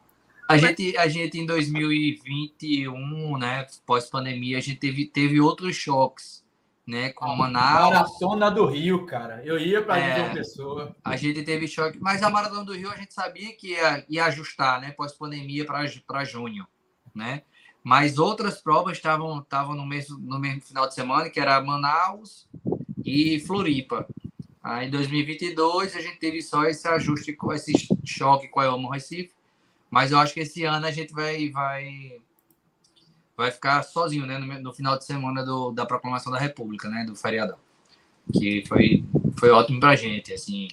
A gente, a gente em 2021, né, pós-pandemia, a gente teve, teve outros choques, né, com a Manaus. Maratona do Rio, cara. Eu ia para é, uma Pessoa. A gente teve choque, mas a Maratona do Rio a gente sabia que ia, ia ajustar, né, pós-pandemia para junho, né? Mas outras provas estavam estavam no mesmo no mesmo final de semana, que era Manaus e Floripa. Aí em 2022 a gente teve só esse ajuste com esse choque com a Elmo Recife mas eu acho que esse ano a gente vai vai vai ficar sozinho, né, no, no final de semana do, da proclamação da República, né, do feriadão. Que foi foi ótimo pra gente, assim.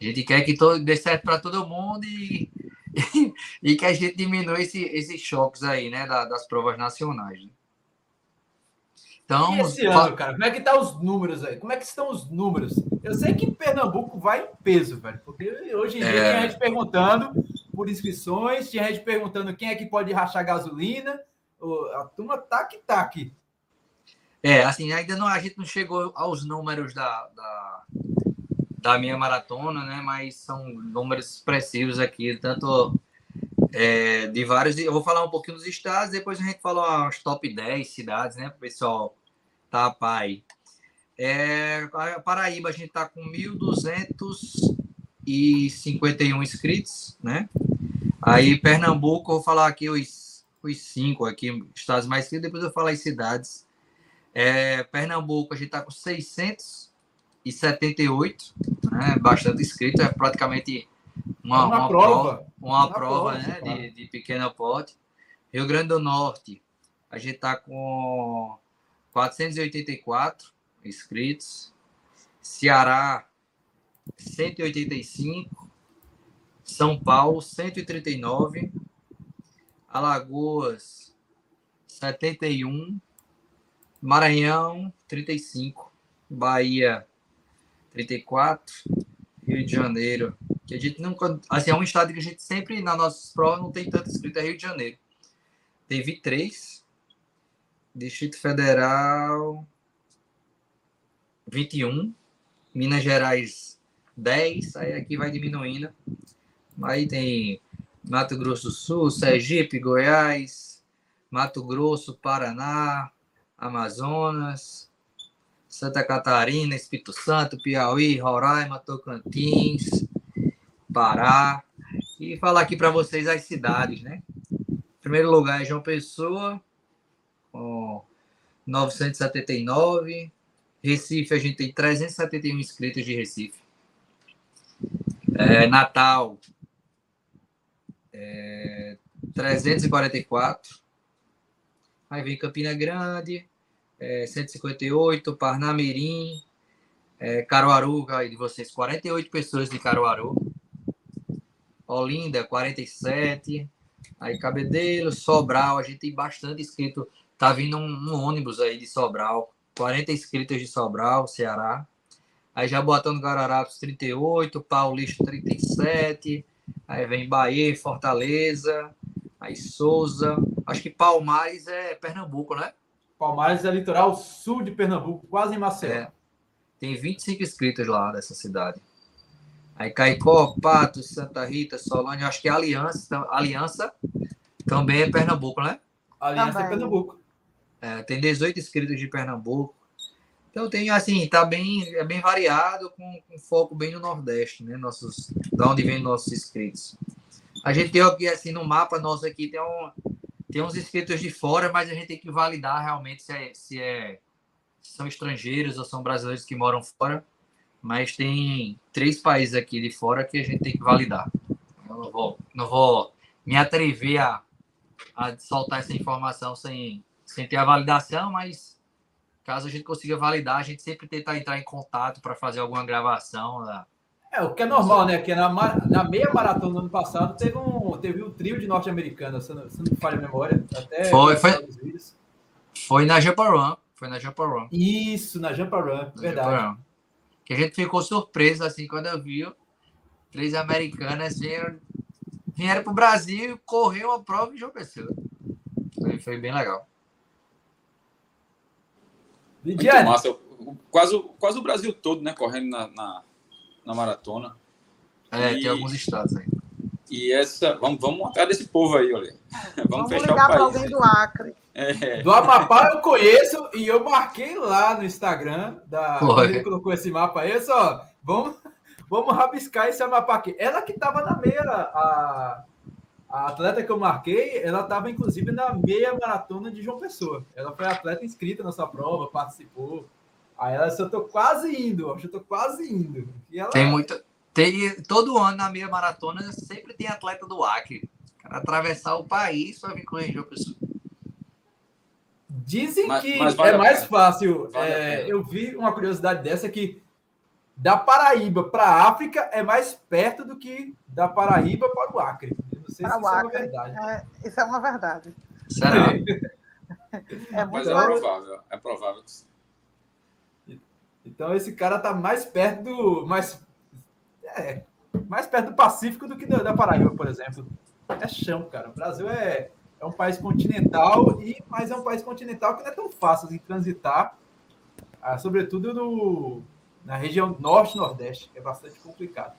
A gente quer que todo dê certo para todo mundo e, e que a gente diminua esse, esses choques aí, né, da, das provas nacionais. Né? Então, e esse ano, cara, como é que tá os números aí? Como é que estão os números? Eu sei que Pernambuco vai em peso, velho, porque hoje em dia é... tem gente perguntando por inscrições, tinha gente perguntando quem é que pode rachar gasolina. A turma tá que tá aqui. É, assim, ainda não, a gente não chegou aos números da, da, da minha maratona, né? Mas são números expressivos aqui, tanto é, de vários. Eu vou falar um pouquinho dos estados, depois a gente fala as top 10 cidades, né? O pessoal tá pai. É, Paraíba a gente tá com 1.200 e 51 inscritos, né? Aí Pernambuco, eu vou falar aqui os, os cinco aqui, estados mais inscritos, depois eu falo as cidades. É, Pernambuco, a gente está com 678, né? Bastante inscrito, é praticamente uma, uma, uma prova, prova, uma, uma prova, prova né? De, de pequeno porte. Rio Grande do Norte, a gente está com 484 inscritos. Ceará, 185, São Paulo 139, Alagoas 71, Maranhão 35, Bahia 34, Rio de Janeiro, que a gente nunca, assim, é um estado que a gente sempre na nossas provas não tem tanto escrito, é Rio de Janeiro. Teve três, Distrito Federal 21, Minas Gerais 10, aí aqui vai diminuindo. Aí tem Mato Grosso do Sul, Sergipe, Goiás, Mato Grosso, Paraná, Amazonas, Santa Catarina, Espírito Santo, Piauí, Roraima, Tocantins, Pará. E falar aqui para vocês as cidades, né? Em primeiro lugar é João Pessoa, com 979. Recife, a gente tem 371 inscritos de Recife. É, Natal, é, 344. Aí vem Campina Grande, é, 158, Parnamirim, é, Caruaru, aí de vocês, 48 pessoas de Caruaru. Olinda, 47. Aí Cabedelo, Sobral, a gente tem bastante inscrito. Tá vindo um, um ônibus aí de Sobral, 40 inscritos de Sobral, Ceará. Aí Jaboatão do Guararapes, 38, Paulista, 37. Aí vem Bahia, Fortaleza, aí Souza. Acho que Palmares é Pernambuco, né? Palmares é litoral sul de Pernambuco, quase em Maceió. É. Tem 25 inscritos lá dessa cidade. Aí Caicó, Patos, Santa Rita, Solândia, acho que Aliança, Aliança também é Pernambuco, né? Aliança também. é Pernambuco. É, tem 18 inscritos de Pernambuco. Então tem assim, tá bem, é bem variado, com, com foco bem no Nordeste, né? Nossos, da onde vem nossos inscritos. A gente tem aqui assim no mapa nosso aqui tem um, tem uns inscritos de fora, mas a gente tem que validar realmente se é, se é se são estrangeiros ou são brasileiros que moram fora mas tem três países aqui de fora que a gente tem que validar. Eu não vou, não vou me atrever a, a soltar essa informação sem, sem ter a validação, mas caso a gente consiga validar, a gente sempre tenta entrar em contato para fazer alguma gravação. Né? É, o que é normal, né? Que na, na meia maratona do ano passado teve um, teve um trio de norte-americanos, se, não, se não me falha a memória. Até foi, foi, foi na Japarun. Foi na Japarun. Isso, na Japarun, verdade que a gente ficou surpreso assim quando eu vi três americanas vieram, vieram para o Brasil correu a prova em João Pessoa. Foi bem legal. Muito massa. Quase, quase o Brasil todo, né? Correndo na, na, na maratona. É, e, tem alguns estados aí. E essa. Vamos, vamos atrás desse povo aí, olha. Vamos, vamos fechar ligar o país. alguém do Acre. É. Do Amapá eu conheço e eu marquei lá no Instagram da ele colocou esse mapa aí, só vamos vamos rabiscar esse Amapá aqui. Ela que estava na meia a, a atleta que eu marquei, ela estava inclusive na meia maratona de João Pessoa. Ela foi atleta inscrita nessa prova, participou. Aí ela disse, eu tô quase indo, eu tô quase indo. E ela... Tem muita tem todo ano na meia maratona sempre tem atleta do Acre. Atravessar o país para vir correr João Pessoa. Dizem mas, que mas vale é mais fácil. Vale é, eu vi uma curiosidade dessa que da Paraíba para a África é mais perto do que da Paraíba para o Acre. Sei se isso é uma verdade. É, isso é uma verdade. Será? é muito mas é provável. É provável. Então esse cara tá mais perto do. Mais, é, mais perto do Pacífico do que da Paraíba, por exemplo. É chão, cara. O Brasil é é um país continental, e mas é um país continental que não é tão fácil de transitar, ah, sobretudo no, na região norte e nordeste, que é bastante complicado.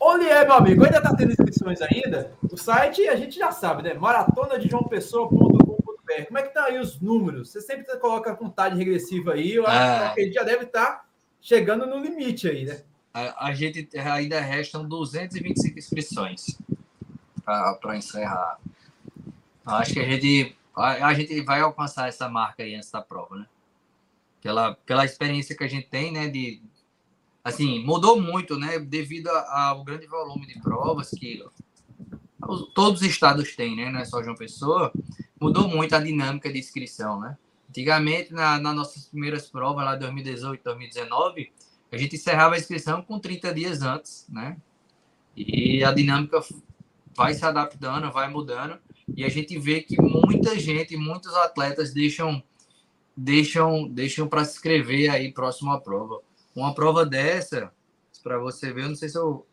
É, meu amigo? Ainda está tendo inscrições ainda? O site a gente já sabe, né? Maratona de João Pessoa.com.br. Como é que tá aí os números? Você sempre coloca a contagem regressiva aí, eu acho que a gente já deve estar tá chegando no limite aí, né? A, a gente ainda restam 225 inscrições para encerrar Acho que a gente, a, a, gente vai alcançar essa marca aí antes da prova, né? Pela, pela experiência que a gente tem, né? De, assim, mudou muito, né? Devido ao grande volume de provas que todos os estados têm, né? Não é só João Pessoa. Mudou muito a dinâmica de inscrição, né? Antigamente, na, nas nossas primeiras provas, lá 2018, 2019, a gente encerrava a inscrição com 30 dias antes, né? E a dinâmica vai se adaptando, vai mudando. E a gente vê que muita gente, muitos atletas deixam deixam deixam para se inscrever aí próximo à prova. Uma prova dessa, para você ver, eu não sei se eu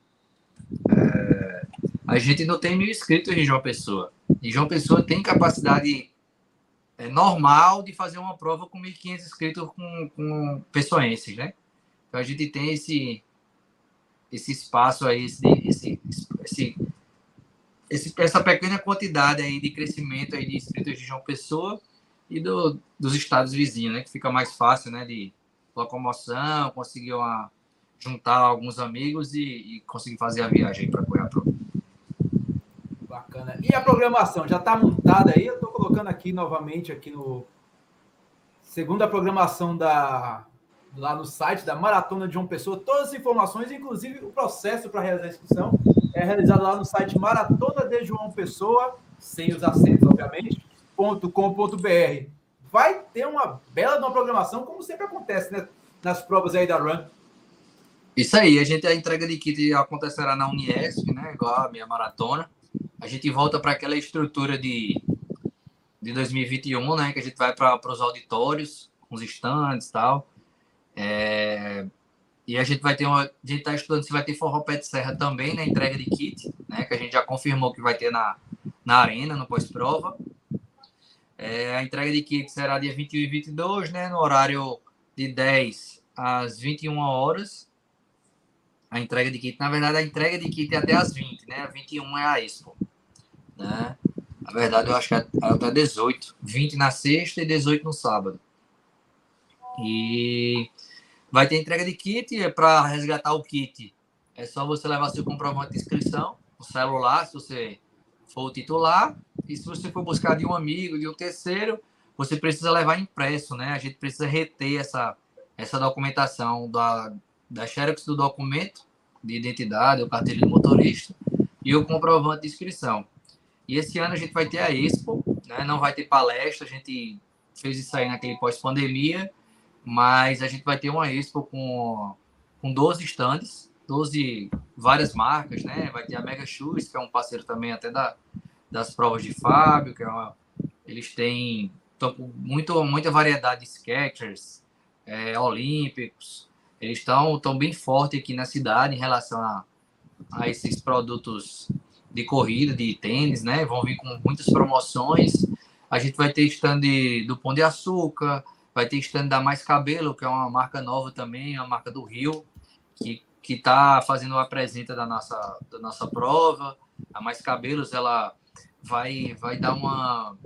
é, a gente não tem mil inscritos em João Pessoa. E João Pessoa tem capacidade é, normal de fazer uma prova com 1.500 inscritos com, com pessoenses, né? Então a gente tem esse esse espaço aí, esse, esse, esse esse, essa pequena quantidade aí de crescimento aí de inscritos de João Pessoa e do, dos estados vizinhos, né? Que fica mais fácil, né? De locomoção, conseguir uma, juntar alguns amigos e, e fazer a viagem para prova. Bacana. E a programação já está montada aí? Eu estou colocando aqui novamente aqui no segundo a programação da lá no site da Maratona de João Pessoa, todas as informações, inclusive o processo para realizar a inscrição, é realizado lá no site Maratona de João Pessoa, sem os acentos, obviamente. run.com.br. Vai ter uma bela uma programação, como sempre acontece né, nas provas aí da Run. Isso aí, a gente a entrega de kit acontecerá na Uniesp, né? Igual a minha maratona. A gente volta para aquela estrutura de, de 2021, né? Que a gente vai para os auditórios, os stands e tal. É, e a gente vai ter uma. A gente está estudando se vai ter forró pé de serra também na entrega de kit, né? Que a gente já confirmou que vai ter na, na arena, no pós-prova. É, a entrega de kit será dia 21 e 22, né? No horário de 10 às 21 horas. A entrega de kit, na verdade, a entrega de kit é até às 20, né? A 21 é a Expo. Né? Na verdade, eu acho que é até 18. 20 na sexta e 18 no sábado. E vai ter entrega de kit, é para resgatar o kit. É só você levar seu comprovante de inscrição, o celular, se você for o titular, e se você for buscar de um amigo, de um terceiro, você precisa levar impresso, né? A gente precisa reter essa, essa documentação da, da xerox do documento de identidade, o carteira de motorista e o comprovante de inscrição. E esse ano a gente vai ter a Expo, né? não vai ter palestra, a gente fez isso aí naquele pós-pandemia, mas a gente vai ter uma Expo com, com 12 stands, 12 várias marcas, né? Vai ter a Mega Shoes, que é um parceiro também até da, das provas de Fábio, que é uma, eles têm muito, muita variedade de Skechers, é, Olímpicos, eles estão tão bem fortes aqui na cidade em relação a, a esses produtos de corrida, de tênis, né? Vão vir com muitas promoções. A gente vai ter stand do Pão de Açúcar, vai ter stand da Mais Cabelo, que é uma marca nova também, uma marca do Rio, que que está fazendo a apresenta da nossa da nossa prova. A Mais Cabelos ela vai vai dar uma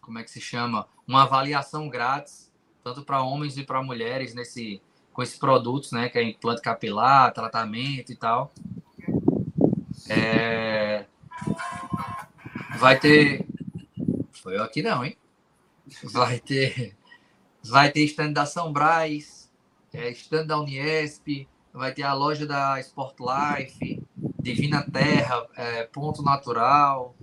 como é que se chama? Uma avaliação grátis tanto para homens e para mulheres nesse com esses produtos, né, que é implante capilar, tratamento e tal. É... Vai ter. Foi eu aqui não, hein? Vai ter. Vai ter stand da São Brás, é, da Uniesp, vai ter a loja da Sport Life, Divina Terra, é, Ponto Natural.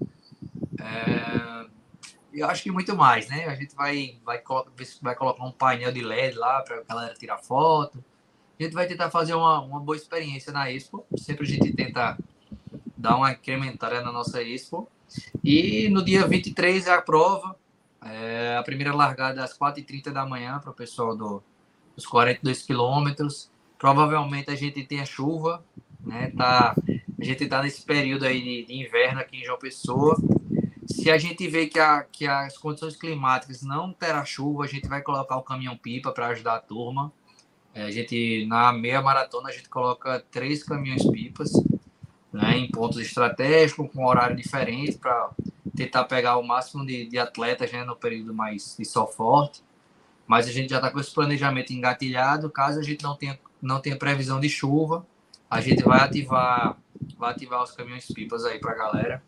É, acho que muito mais, né? A gente vai, vai, vai colocar um painel de LED lá para a galera tirar foto. A gente vai tentar fazer uma, uma boa experiência na Expo. Sempre a gente tenta dar uma incrementada na nossa Expo. E no dia 23 é a prova. É a primeira largada às 4h30 da manhã para o pessoal do, dos 42 quilômetros. Provavelmente a gente tem a chuva, né? Tá, a gente está nesse período aí de, de, inverno aqui em João Pessoa. Se a gente vê que, a, que as condições climáticas não terá chuva, a gente vai colocar o caminhão-pipa para ajudar a turma. É, a gente, na meia maratona, a gente coloca três caminhões-pipas né, em pontos estratégicos, com horário diferente, para tentar pegar o máximo de, de atletas né, no período mais de sol forte. Mas a gente já está com esse planejamento engatilhado. Caso a gente não tenha, não tenha previsão de chuva, a gente vai ativar, vai ativar os caminhões-pipas aí para a galera.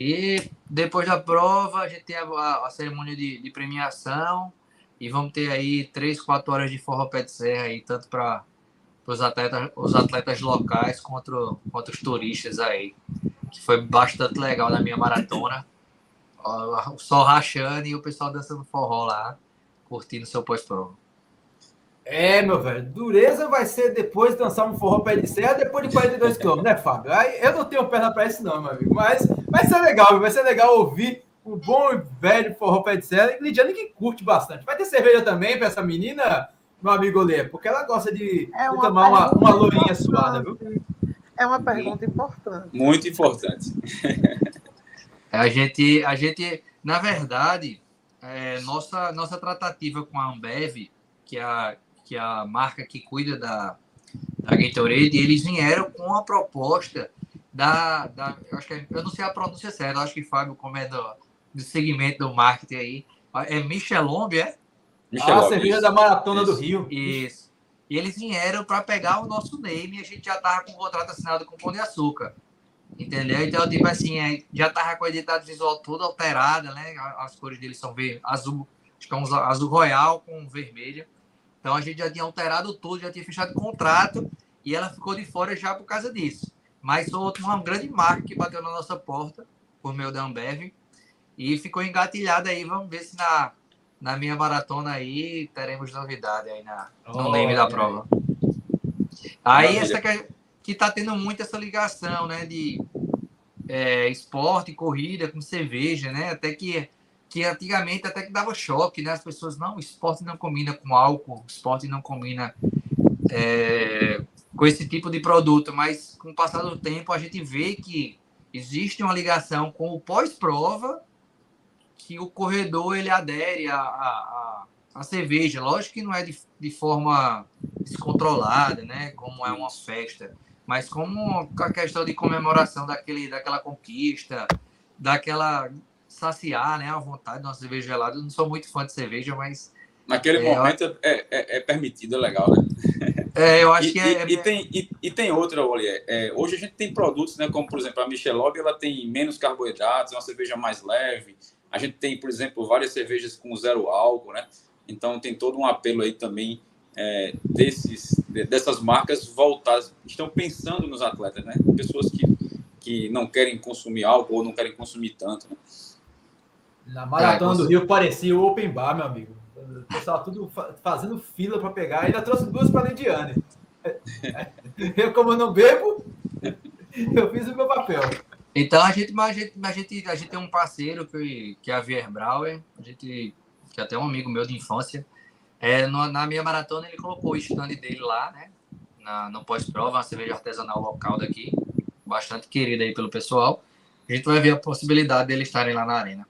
E depois da prova, a gente tem a, a, a cerimônia de, de, premiação e vamos ter aí três, quatro horas de forró pé de serra aí, tanto para os atletas, os atletas locais quanto, quanto os turistas aí, que foi bastante legal na minha maratona. O sol rachando e o pessoal dançando forró lá, curtindo seu pós-prova. É, meu velho, dureza vai ser depois de dançar um forró pé de serra, depois de 42 km, né, Fábio? Aí, eu não tenho perna para isso, não, meu amigo, mas vai ser legal, vai ser legal ouvir o bom e velho forró pé de serra. E Lidiane que curte bastante. Vai ter cerveja também para essa menina, meu amigo Lê, porque ela gosta de, é de tomar uma, uma lourinha suada, viu? É uma pergunta importante. Muito importante. a gente, a gente, na verdade, é, nossa, nossa tratativa com a Ambev, que é a, que é a marca que cuida da, da Gatorade, eles vieram com a proposta da, da eu, acho que é, eu não sei a pronúncia certa, acho que Fábio, como é do, do segmento do marketing aí, é Michelombe, é? Michelob, ah, a cerveja da Maratona isso, do Rio. Isso. E eles vieram para pegar o nosso name e a gente já tava com o contrato assinado com o Pão de Açúcar. Entendeu? Então, tipo assim, é, já tava com a identidade visual toda alterada, né? As cores deles são verde, azul, acho que é um azul royal com vermelho. Então a gente já tinha alterado tudo, já tinha fechado contrato e ela ficou de fora já por causa disso. Mas outra uma grande marca que bateu na nossa porta, por meio da Ambev, E ficou engatilhado aí. Vamos ver se na, na minha maratona aí teremos novidade aí na, no oh, name da prova. Aí, essa que, que tá tendo muito essa ligação, né? De é, esporte, corrida com cerveja, né? Até que, que antigamente até que dava choque, né? As pessoas, não, esporte não combina com álcool, esporte não combina é, com esse tipo de produto, mas com o passar do tempo a gente vê que existe uma ligação com o pós-prova que o corredor ele adere a, cerveja. Lógico que não é de, de forma descontrolada, né? Como é uma festa, mas como a questão de comemoração daquele, daquela conquista, daquela saciar, né? A vontade de uma cerveja gelada. Eu não sou muito fã de cerveja, mas naquele é, momento eu... é, é, é, permitido, é legal, né? É, eu acho e, que é. E, e tem, e, e, tem outra, olha, é, hoje a gente tem produtos, né? Como por exemplo a Michelob, ela tem menos carboidratos, é uma cerveja mais leve. A gente tem, por exemplo, várias cervejas com zero álcool, né? Então tem todo um apelo aí também é, desses, dessas marcas voltadas, estão pensando nos atletas, né? Pessoas que, que não querem consumir álcool ou não querem consumir tanto. Né? Na maratona é, do Rio parecia o open bar, meu amigo. O pessoal tudo fazendo fila para pegar. Ainda trouxe duas para a Lidiane. Eu, como não bebo, eu fiz o meu papel. Então a gente, a gente, a gente, a gente tem um parceiro que, que é a Vier Brauer, a gente, que é até um amigo meu de infância. É, no, na minha maratona ele colocou o stand dele lá, né? Na, no pós-prova, uma cerveja artesanal local daqui, bastante querida aí pelo pessoal. A gente vai ver a possibilidade dele estarem lá na arena.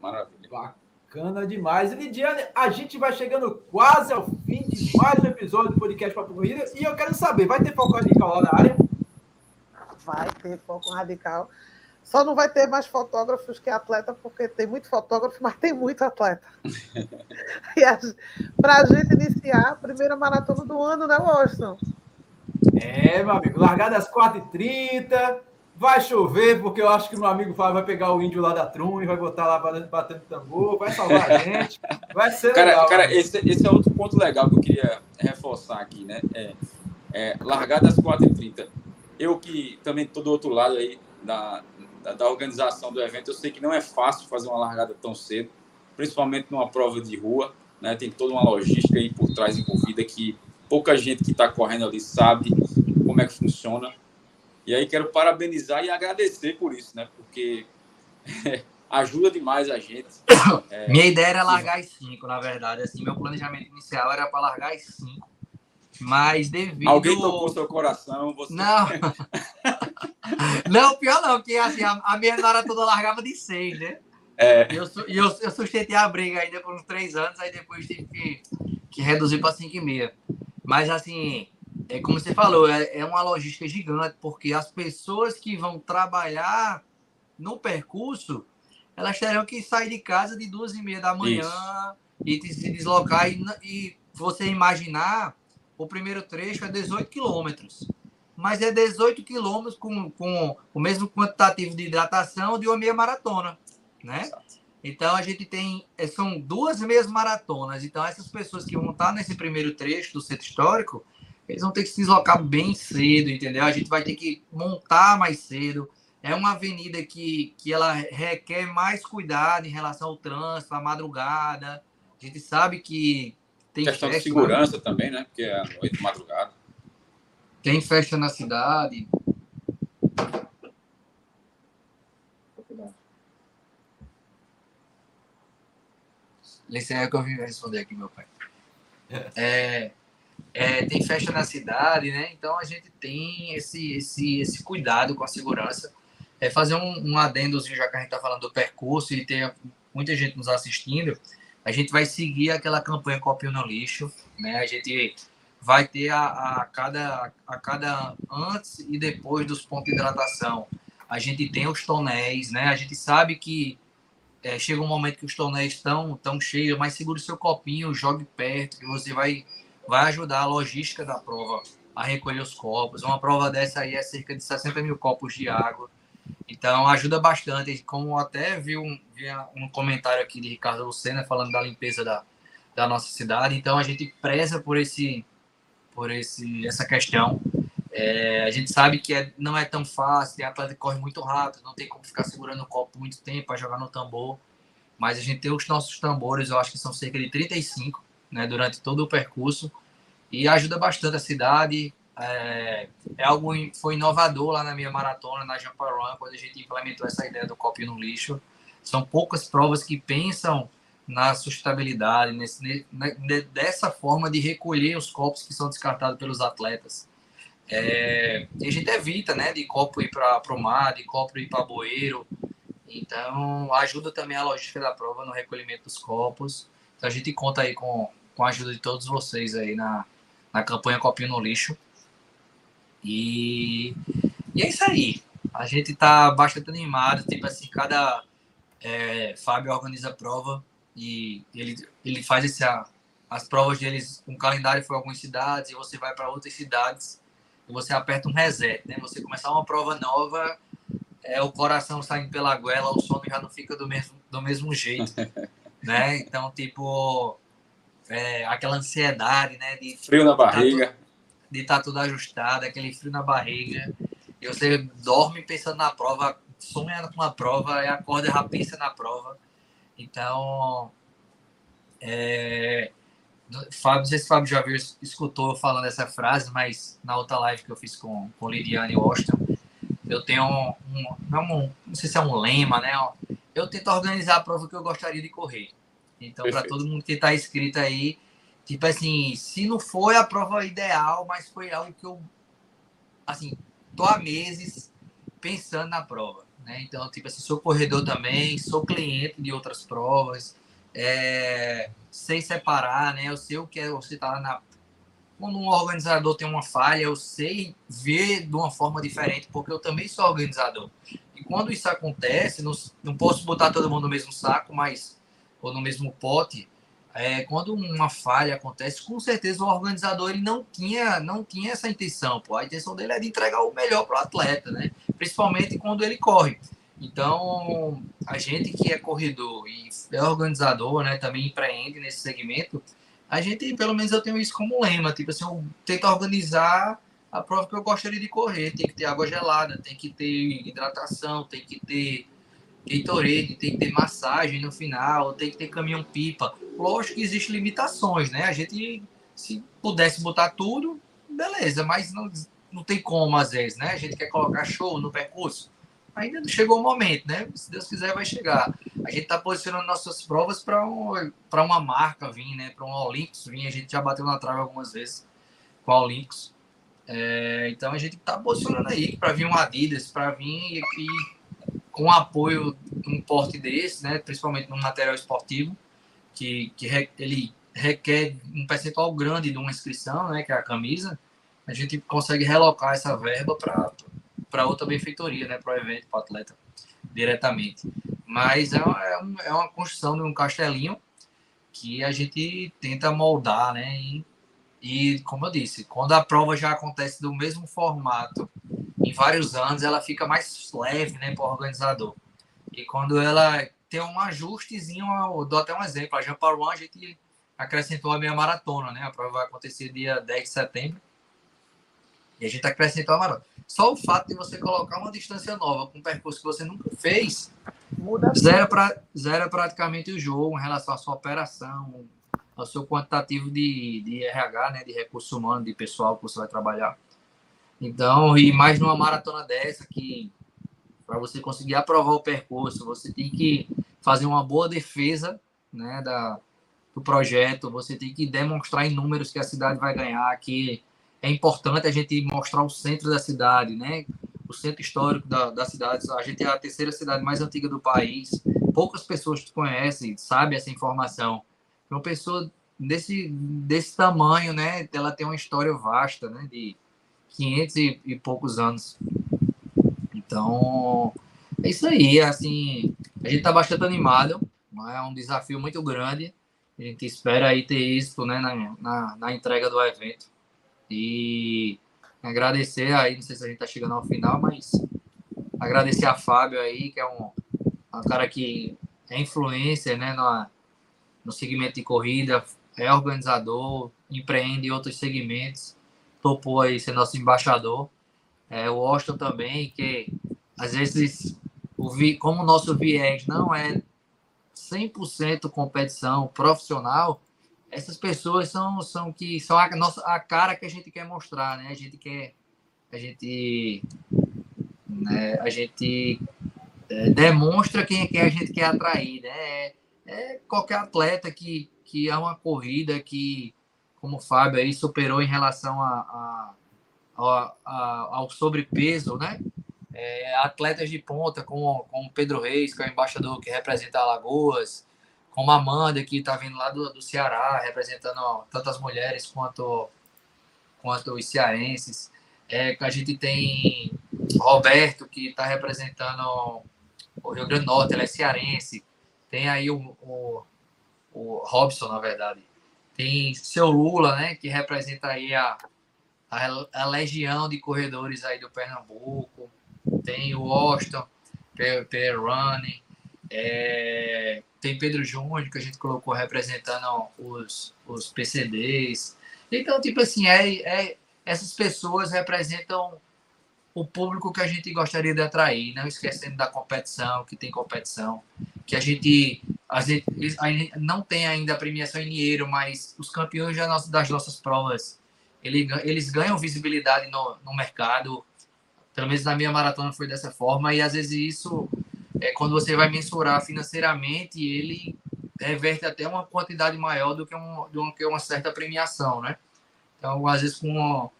Maravilha. Bacana demais. E Lidiane, a gente vai chegando quase ao fim de mais um episódio do podcast Papo Corrida. E eu quero saber, vai ter foco radical lá na área? Vai ter foco radical. Só não vai ter mais fotógrafos que atleta, porque tem muito fotógrafo, mas tem muito atleta. Para a gente iniciar a primeira maratona do ano, né, Washington? É, meu amigo, largada às 4h30, vai chover, porque eu acho que meu amigo Fábio vai pegar o índio lá da Trum e vai botar lá batendo tambor, vai salvar a gente, vai ser cara, legal. Cara, esse, esse, é outro ponto legal que eu queria reforçar aqui, né? É, é, largada às 4h30. Eu que também estou do outro lado aí da, da, da, organização do evento. Eu sei que não é fácil fazer uma largada tão cedo, principalmente numa prova de rua. Né? Tem toda uma logística aí por trás envolvida que pouca gente que está correndo ali sabe como é que funciona. E aí quero parabenizar e agradecer por isso, né? Porque ajuda demais a gente. É, Minha ideia era largar as cinco, na verdade. Assim, meu planejamento inicial era para largar as cinco. Mas devido. Alguém tocou seu coração? Você... Não. não, pior não, porque assim, a, a minha hora toda largava de seis, né? É. E eu, eu, eu sustentei a briga ainda por uns três anos, aí depois tive que, que reduzir para cinco e meia. Mas assim, é como você falou, é, é uma logística gigante, porque as pessoas que vão trabalhar no percurso, elas terão que sair de casa de duas e meia da manhã Isso. e se deslocar. E, e você imaginar o primeiro trecho é 18 quilômetros. Mas é 18 quilômetros com, com o mesmo quantitativo de hidratação de uma meia maratona, né? Então a gente tem é, são duas meias maratonas. Então essas pessoas que vão estar nesse primeiro trecho do centro histórico, eles vão ter que se deslocar bem cedo, entendeu? A gente vai ter que montar mais cedo. É uma avenida que, que ela requer mais cuidado em relação ao trânsito, à madrugada. A gente sabe que tem questão festa, de segurança né? também, né? Porque é noite, madrugada. Tem festa na cidade. Licença que eu vim responder aqui, meu pai. É, é, tem festa na cidade, né? Então a gente tem esse, esse, esse cuidado com a segurança. É fazer um, um adendozinho, já que a gente está falando do percurso e tem muita gente nos assistindo a gente vai seguir aquela campanha Copinho no Lixo, né? A gente vai ter a, a, cada, a cada antes e depois dos pontos de hidratação. A gente tem os tonéis, né? A gente sabe que é, chega um momento que os tonéis estão tão cheios, mas segure seu copinho, jogue perto, que você vai, vai ajudar a logística da prova a recolher os copos. Uma prova dessa aí é cerca de 60 mil copos de água. Então ajuda bastante. Como até vi um, vi um comentário aqui de Ricardo Lucena falando da limpeza da, da nossa cidade. Então a gente preza por esse por esse essa questão. É, a gente sabe que é, não é tão fácil, tem atleta que corre muito rápido, não tem como ficar segurando o copo muito tempo para jogar no tambor. Mas a gente tem os nossos tambores, eu acho que são cerca de 35, né, durante todo o percurso, e ajuda bastante a cidade. É, é algo foi inovador lá na minha maratona, na Jump Run, quando a gente implementou essa ideia do copo no lixo. São poucas provas que pensam na sustentabilidade, nesse, dessa forma de recolher os copos que são descartados pelos atletas. É, a gente evita, né, de copo ir para o mar, de copo ir para bueiro. Então, ajuda também a logística da prova no recolhimento dos copos. Então, a gente conta aí com, com a ajuda de todos vocês aí na, na campanha Copinho no Lixo. E, e é isso aí. A gente tá bastante animado. Tipo assim, cada é, Fábio organiza prova e ele, ele faz esse, as provas deles, um calendário foi algumas cidades, e você vai para outras cidades, e você aperta um reset, né? Você começar uma prova nova, é o coração saindo pela goela, o sono já não fica do mesmo, do mesmo jeito, né? Então, tipo, é, aquela ansiedade, né? De, frio na barriga. de estar tá tudo ajustado, aquele frio na barriga. E você dorme pensando na prova, sonha com a prova, e acorda e já pensa na prova. Então, é, Fábio, não sei se o Fábio já viu, escutou falando essa frase, mas na outra live que eu fiz com, com Lidiane Washington, eu tenho um, um, um, não sei se é um lema, né? Eu tento organizar a prova que eu gostaria de correr. Então, para todo mundo que está inscrito aí, tipo assim, se não foi a prova ideal, mas foi algo que eu, assim, tô há meses pensando na prova. Né? Então, tipo assim, sou corredor também, sou cliente de outras provas, é, sei separar, né? Eu sei o que é você estar tá na. Quando um organizador tem uma falha, eu sei ver de uma forma diferente, porque eu também sou organizador. E quando isso acontece, não, não posso botar todo mundo no mesmo saco, mas ou no mesmo pote, é, quando uma falha acontece, com certeza o organizador ele não tinha, não tinha essa intenção. Pô. A intenção dele é de entregar o melhor para o atleta, né? principalmente quando ele corre. Então, a gente que é corredor e é organizador, né, também empreende nesse segmento, a gente, pelo menos eu tenho isso como lema, tipo assim, eu tento organizar a prova que eu gostaria de correr, tem que ter água gelada, tem que ter hidratação, tem que ter Gatorade, tem que ter massagem no final, tem que ter caminhão-pipa. Lógico que existem limitações, né? A gente, se pudesse botar tudo, beleza, mas não, não tem como às vezes, né? A gente quer colocar show no percurso. Ainda não chegou o momento, né? Se Deus quiser, vai chegar. A gente está posicionando nossas provas para um, uma marca vir, né? Para um Olímpicos vir. A gente já bateu na trave algumas vezes com a Olímpicos. É, então a gente está posicionando aí para vir um Adidas, para vir e, com apoio de um porte desse, né, principalmente no material esportivo, que, que re, ele requer um percentual grande de uma inscrição, né, que é a camisa, a gente consegue relocar essa verba para outra benfeitoria, né, para o evento, para o atleta, diretamente. Mas é é, uma, é uma construção de um castelinho que a gente tenta moldar, né, e, e, como eu disse, quando a prova já acontece do mesmo formato em vários anos, ela fica mais leve, né, para o organizador. E quando ela tem um ajustezinho, eu dou até um exemplo, a One a gente acrescentou a meia maratona, né? A prova vai acontecer dia 10 de setembro. E a gente acrescentou a maratona. Só o fato de você colocar uma distância nova com um percurso que você nunca fez, Muda zero, pra, zero praticamente o jogo em relação à sua operação, ao seu quantitativo de, de RH, né? De recurso humano, de pessoal que você vai trabalhar. Então, e mais numa maratona dessa, que para você conseguir aprovar o percurso, você tem que fazer uma boa defesa né, da, do projeto, você tem que demonstrar em números que a cidade vai ganhar, que é importante a gente mostrar o centro da cidade, né? O centro histórico da, da cidade. A gente é a terceira cidade mais antiga do país. Poucas pessoas conhecem, sabem essa informação. Uma pessoa desse, desse tamanho, né? Ela tem uma história vasta, né? De 500 e, e poucos anos. Então, é isso aí. Assim, a gente está bastante animado. É um desafio muito grande. A gente espera aí ter isso né, na, na, na entrega do evento. E agradecer aí, não sei se a gente está chegando ao final, mas agradecer a Fábio aí, que é um, um cara que é influência né, no, no segmento de corrida, é organizador, empreende em outros segmentos topou aí ser nosso embaixador. É, o Washington também, que às vezes, o vi, como o nosso viés não é 100% competição profissional, essas pessoas são, são que são a, nossa, a cara que a gente quer mostrar, né? A gente quer, a gente, né? a gente é, demonstra quem, quem a gente quer atrair, né? É, é qualquer atleta que, que é uma corrida que, como o Fábio aí superou em relação a, a, a, a ao sobrepeso, né? É, atletas de ponta, como, como Pedro Reis, que é o embaixador que representa Alagoas, como Amanda, que está vindo lá do, do Ceará, representando ó, tanto as mulheres quanto, quanto os cearenses. É, a gente tem Roberto, que está representando o Rio Grande do Norte, ele é cearense. Tem aí o, o, o Robson, na verdade. Tem seu Lula, né, que representa aí a, a, a legião de corredores aí do Pernambuco tem o Austin, Perrone, é, tem Pedro Júnior, que a gente colocou representando os, os PCDs. Então, tipo assim, é, é, essas pessoas representam o público que a gente gostaria de atrair, não esquecendo da competição, que tem competição, que a gente, a gente, não tem ainda a premiação em dinheiro, mas os campeões das nossas provas, eles ganham visibilidade no, no mercado, pelo menos na minha maratona foi dessa forma, e às vezes isso, é, quando você vai mensurar financeiramente, ele reverte até uma quantidade maior do que, um, do que uma certa premiação, né? Então, às vezes, com,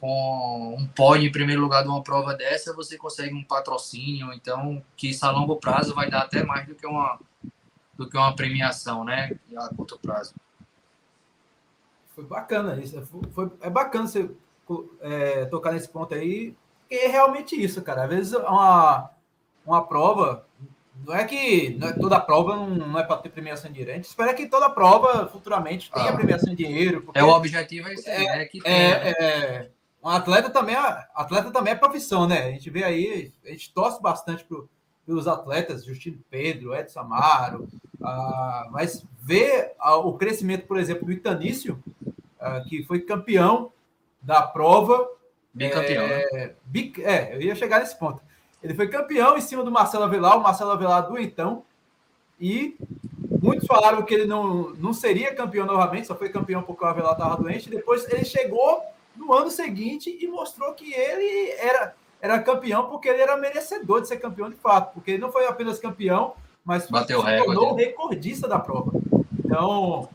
com um pódio em primeiro lugar de uma prova dessa, você consegue um patrocínio, então, que isso a longo prazo vai dar até mais do que uma, do que uma premiação, né? A curto prazo. Foi bacana isso. Foi, foi é bacana você é, tocar nesse ponto aí, é realmente isso, cara. Às vezes uma, uma prova, não é que não é, toda prova não, é para ter premiação de dinheiro. A gente espera que toda prova futuramente tenha ah, premiação de dinheiro. É o objetivo é isso aí, é, é que é, né? é, um atleta também é, atleta também é profissão, né? A gente vê aí, a gente torce bastante pro, pelos atletas, Justino Pedro, Edson Amaro, ah, mas ver ah, o crescimento, por exemplo, do Itanício, ah, que foi campeão da prova Bicampeão. É, né? é, eu ia chegar nesse ponto. Ele foi campeão em cima do Marcelo Avelar, o Marcelo Avelar do então, e muitos falaram que ele não, não seria campeão novamente, só foi campeão porque o Avelar estava doente. Depois ele chegou no ano seguinte e mostrou que ele era, era campeão porque ele era merecedor de ser campeão de fato, porque ele não foi apenas campeão, mas Bateu se tornou o recordista da prova. Então,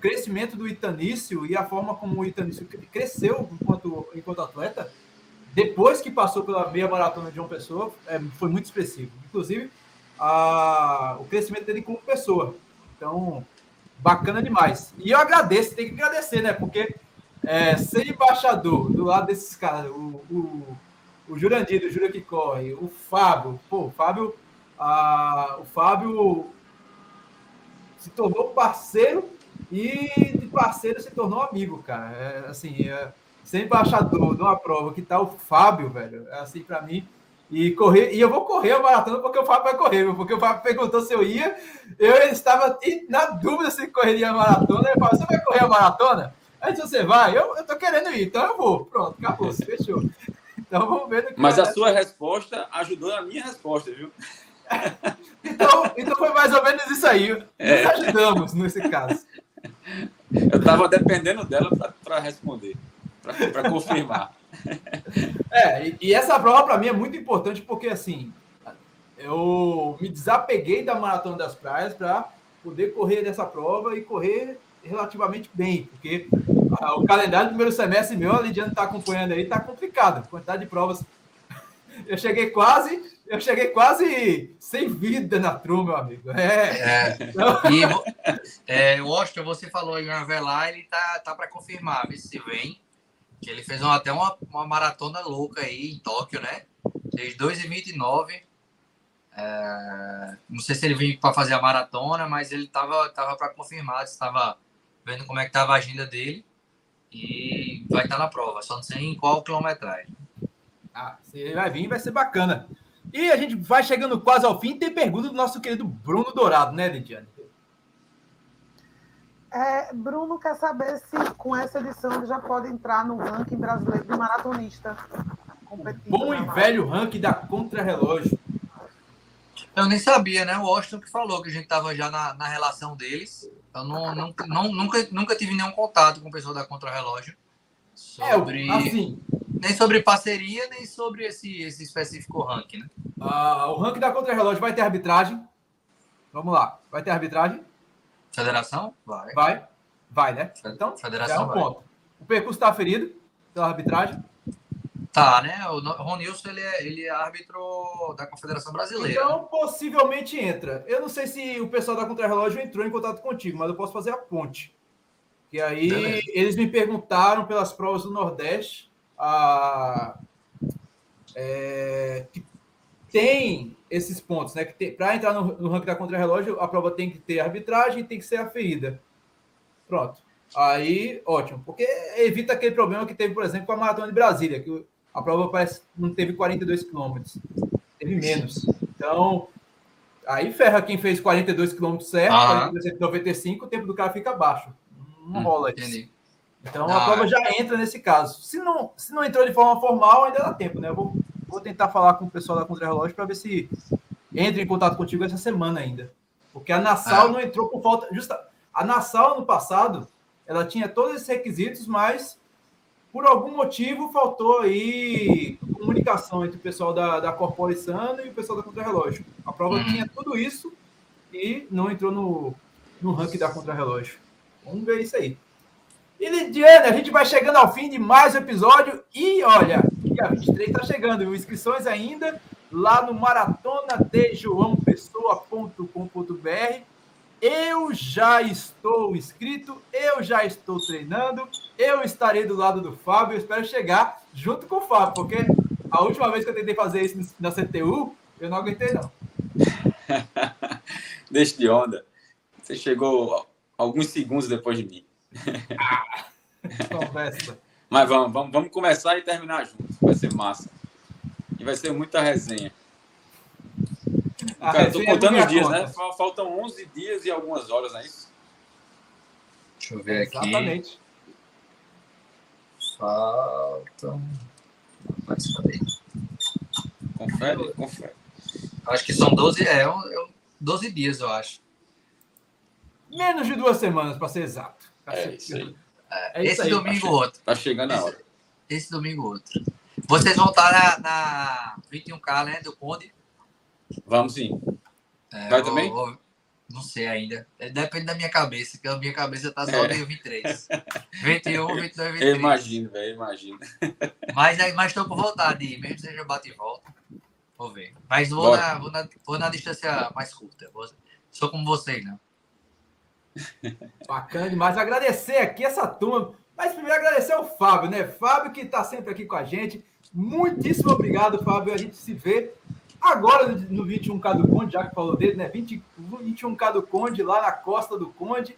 crescimento do Itanício e a forma como o Itanício cresceu enquanto, enquanto atleta, depois que passou pela meia maratona de João Pessoa, é, foi muito expressivo. Inclusive, a, o crescimento dele como pessoa. Então, bacana demais. E eu agradeço, tem que agradecer, né? Porque é, ser embaixador do lado desses caras, o, o, o Jurandir, do Jura que Corre, o Fábio, pô, o Fábio, a, o Fábio se tornou parceiro e de parceiro se tornou amigo, cara. É, assim, é, ser embaixador de uma prova que tá o Fábio, velho, é assim para mim. E correr, e eu vou correr a maratona porque o Fábio vai correr, porque o Fábio perguntou se eu ia. Eu estava na dúvida se correria a maratona. Ele falou: Você vai correr a maratona? Aí você vai? Eu, eu tô querendo ir, então eu vou. Pronto, acabou, fechou. Então vamos ver. Mas a sua resposta ajudou a minha resposta, viu? então, então foi mais ou menos isso aí. Nós é. ajudamos nesse caso. Eu estava dependendo dela para responder, para confirmar. É, e, e essa prova para mim é muito importante porque assim eu me desapeguei da maratona das praias para poder correr nessa prova e correr relativamente bem, porque ah, o calendário do primeiro semestre meu, a Lidiane está acompanhando aí, está complicado. A quantidade de provas. Eu cheguei quase eu cheguei quase sem vida na truma, meu amigo. É. é. Então... E, é, Washington, você falou em Avelar, ele tá, tá para confirmar, vê se vem. Que ele fez uma, até uma, uma maratona louca aí em Tóquio, né? Fez 2,29. É, não sei se ele veio para fazer a maratona, mas ele tava, tava para confirmar, estava vendo como é que tava a agenda dele. E vai estar tá na prova, só não sei em qual quilometragem. Ah, se ele vai vir, vai ser bacana. E a gente vai chegando quase ao fim. Tem pergunta do nosso querido Bruno Dourado, né, Lidiane? É, Bruno quer saber se com essa edição ele já pode entrar no ranking brasileiro de maratonista. Bom e velho ranking da Contra-Relógio. Eu nem sabia, né? O Washington que falou que a gente estava já na, na relação deles. Eu não, não, não, nunca, nunca tive nenhum contato com o pessoal da Contra-Relógio. Sobre... É, assim. Nem sobre parceria, nem sobre esse, esse específico ranking, né? Uh, o ranking da Contra-Relógio vai ter arbitragem. Vamos lá. Vai ter arbitragem? Federação? Vai. Vai? Vai, né? Então, Federação é um vai. ponto. O percurso está ferido pela arbitragem? Tá, né? O Ronilson ele é, ele é árbitro da Confederação Brasileira. Então, possivelmente entra. Eu não sei se o pessoal da Contrarrelógio entrou em contato contigo, mas eu posso fazer a ponte. Que aí Beleza. eles me perguntaram pelas provas do Nordeste a, é, que tem esses pontos, né? Que para entrar no, no ranking da contrarrelógio, a prova tem que ter arbitragem e tem que ser aferida. Pronto. Aí, ótimo, porque evita aquele problema que teve, por exemplo, com a maratona de Brasília, que a prova parece não teve 42 quilômetros, teve menos. Então, aí ferra quem fez 42 quilômetros certo, ah. 95, o tempo do cara fica baixo. Não hum, rola isso. Então, ah. a prova já entra nesse caso. Se não, se não entrou de forma formal, ainda dá tempo, né? Eu vou Vou tentar falar com o pessoal da Contra-Relógio para ver se entra em contato contigo essa semana ainda. Porque a Nassau ah. não entrou por falta. Justa, a Nassau, no passado, ela tinha todos esses requisitos, mas por algum motivo faltou aí comunicação entre o pessoal da, da Corporação e o pessoal da Contra-Relógio. A prova uhum. tinha tudo isso e não entrou no, no ranking da Contra-Relógio. Vamos ver isso aí. E Lidiane, a gente vai chegando ao fim de mais um episódio e olha, dia 23 está chegando, inscrições ainda lá no maratona de João Pessoa.com.br. Eu já estou inscrito, eu já estou treinando, eu estarei do lado do Fábio, eu espero chegar junto com o Fábio, porque a última vez que eu tentei fazer isso na CTU, eu não aguentei não. Deixa de onda. Você chegou alguns segundos depois de mim. Ah, conversa. Mas vamos, vamos, vamos começar e terminar juntos. Vai ser massa. E vai ser muita resenha. Cara, tô é contando os dias, né? conta. né? Faltam 11 dias e algumas horas, não é isso? Deixa eu ver aqui. Exatamente. Faltam. Vai saber. Confere, confere. Acho que são 12, é, 12 é dias, eu acho. Menos de duas semanas, para ser exato. É, isso aí. É, esse aí, domingo tá outro. Tá chegando a hora. Esse, esse domingo outro. Vocês vão estar na, na 21K, né, do Conde? Vamos sim. É, Vai também? Vou, não sei ainda. É, depende da minha cabeça, que a minha cabeça tá só é. em 23. 21, 22, 23. Eu imagino, velho, imagino. Mas, mas tô com vontade de ir, mesmo que seja bate e volta. Vou ver. Mas vou na, vou, na, vou na distância mais curta. Vou, sou como vocês, não. Bacana demais. Agradecer aqui essa turma. Mas primeiro agradecer ao Fábio, né? Fábio que está sempre aqui com a gente. Muitíssimo obrigado, Fábio. A gente se vê agora no 21K do Conde, já que falou dele, né? 20, 21K do Conde, lá na costa do Conde.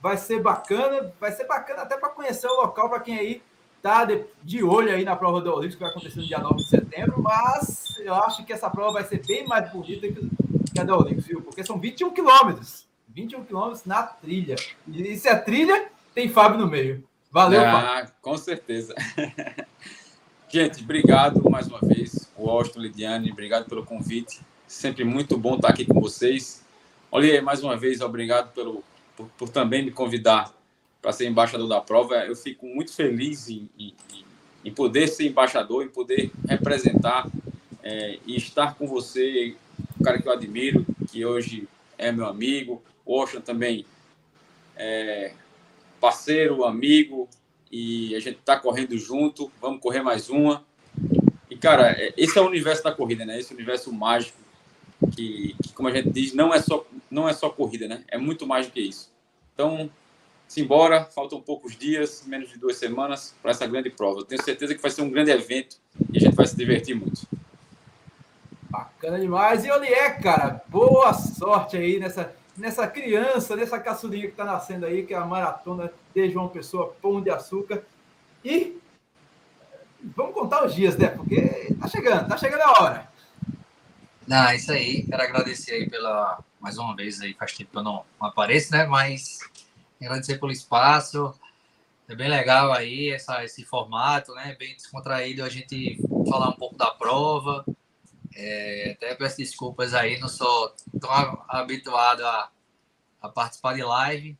Vai ser bacana, vai ser bacana até para conhecer o local, para quem aí tá de, de, olho aí na prova do Olímpico, que vai acontecer no dia 9 de setembro. Mas eu acho que essa prova vai ser bem mais bonita que a da Olímpico, viu? Porque são 21 quilômetros. 21 quilômetros na trilha. E se é trilha, tem Fábio no meio. Valeu, ah, Fábio. Com certeza. Gente, obrigado mais uma vez. Washington, Lidiane, obrigado pelo convite. Sempre muito bom estar aqui com vocês. Olha, mais uma vez, obrigado pelo, por, por também me convidar para ser embaixador da prova. Eu fico muito feliz em, em, em poder ser embaixador, em poder representar é, e estar com você, um cara que eu admiro, que hoje é meu amigo, Ocean também é parceiro, amigo, e a gente está correndo junto. Vamos correr mais uma. Cara, é, esse é o universo da corrida, né? Esse universo mágico que, que, como a gente diz, não é só, não é só corrida, né? É muito mais do que isso. Então, simbora, faltam poucos dias, menos de duas semanas, para essa grande prova. Tenho certeza que vai ser um grande evento e a gente vai se divertir muito. Bacana demais. E Olié, cara, boa sorte aí nessa nessa criança, nessa caçulinha que está nascendo aí, que é a maratona de João Pessoa, Pão de Açúcar. E vamos contar os dias, né? Porque tá chegando, tá chegando a hora. Não, é isso aí. Quero agradecer aí pela mais uma vez aí, faz tempo que eu não, apareço, né? Mas agradecer pelo espaço. É bem legal aí essa, esse formato, né? Bem descontraído a gente falar um pouco da prova. É, até peço desculpas aí, não sou tão habituado a, a participar de live,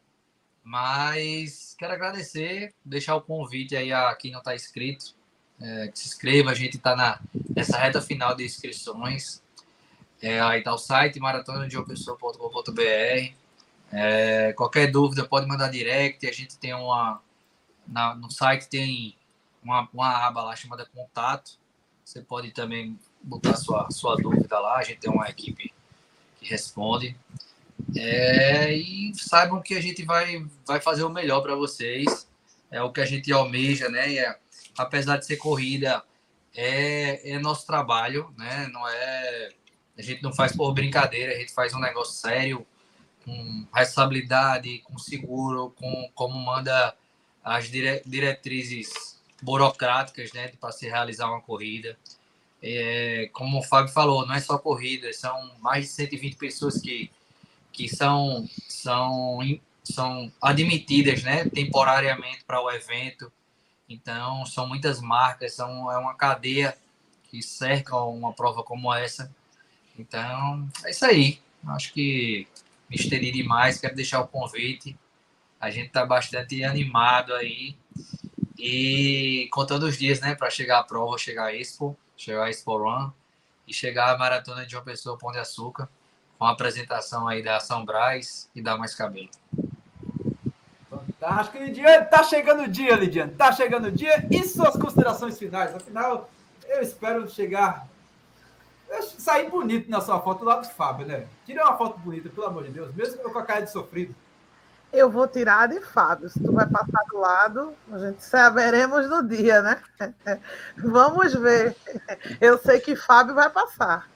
mas quero agradecer, deixar o convite aí a quem não está inscrito, é, que se inscreva, a gente está nessa reta final de inscrições. É, aí está o site maratonadiopesoa.com.br. É, qualquer dúvida pode mandar direct, a gente tem uma. Na, no site tem uma, uma aba lá chamada contato. Você pode também botar sua, sua dúvida lá, a gente tem uma equipe que responde. É, e saibam que a gente vai, vai fazer o melhor para vocês. É o que a gente almeja, né? É, apesar de ser corrida, é, é nosso trabalho, né? Não é. A gente não faz por brincadeira, a gente faz um negócio sério, com responsabilidade, com seguro, com como manda as dire, diretrizes burocráticas, né? Para se realizar uma corrida. É, como o Fábio falou, não é só corrida, são mais de 120 pessoas que, que são, são, são admitidas né, temporariamente para o evento. Então, são muitas marcas, são, é uma cadeia que cerca uma prova como essa. Então, é isso aí. Acho que me esteri demais, quero deixar o convite. A gente está bastante animado aí. E contando os dias, né, para chegar a prova, chegar a Expo chegar a Expo Run e chegar a maratona de uma pessoa Pão de Açúcar, com a apresentação aí da São Brás e da Mais Cabelo. Fantástico, Lidiane. Tá chegando o dia, Lidiane. Tá chegando o dia. E suas considerações finais? Afinal, eu espero chegar. sair bonito na sua foto lá do Fábio, né? Tira uma foto bonita, pelo amor de Deus, mesmo com a cara de sofrido. Eu vou tirar de Fábio. Se tu vai passar do lado, a gente saberemos no dia, né? Vamos ver. Eu sei que Fábio vai passar.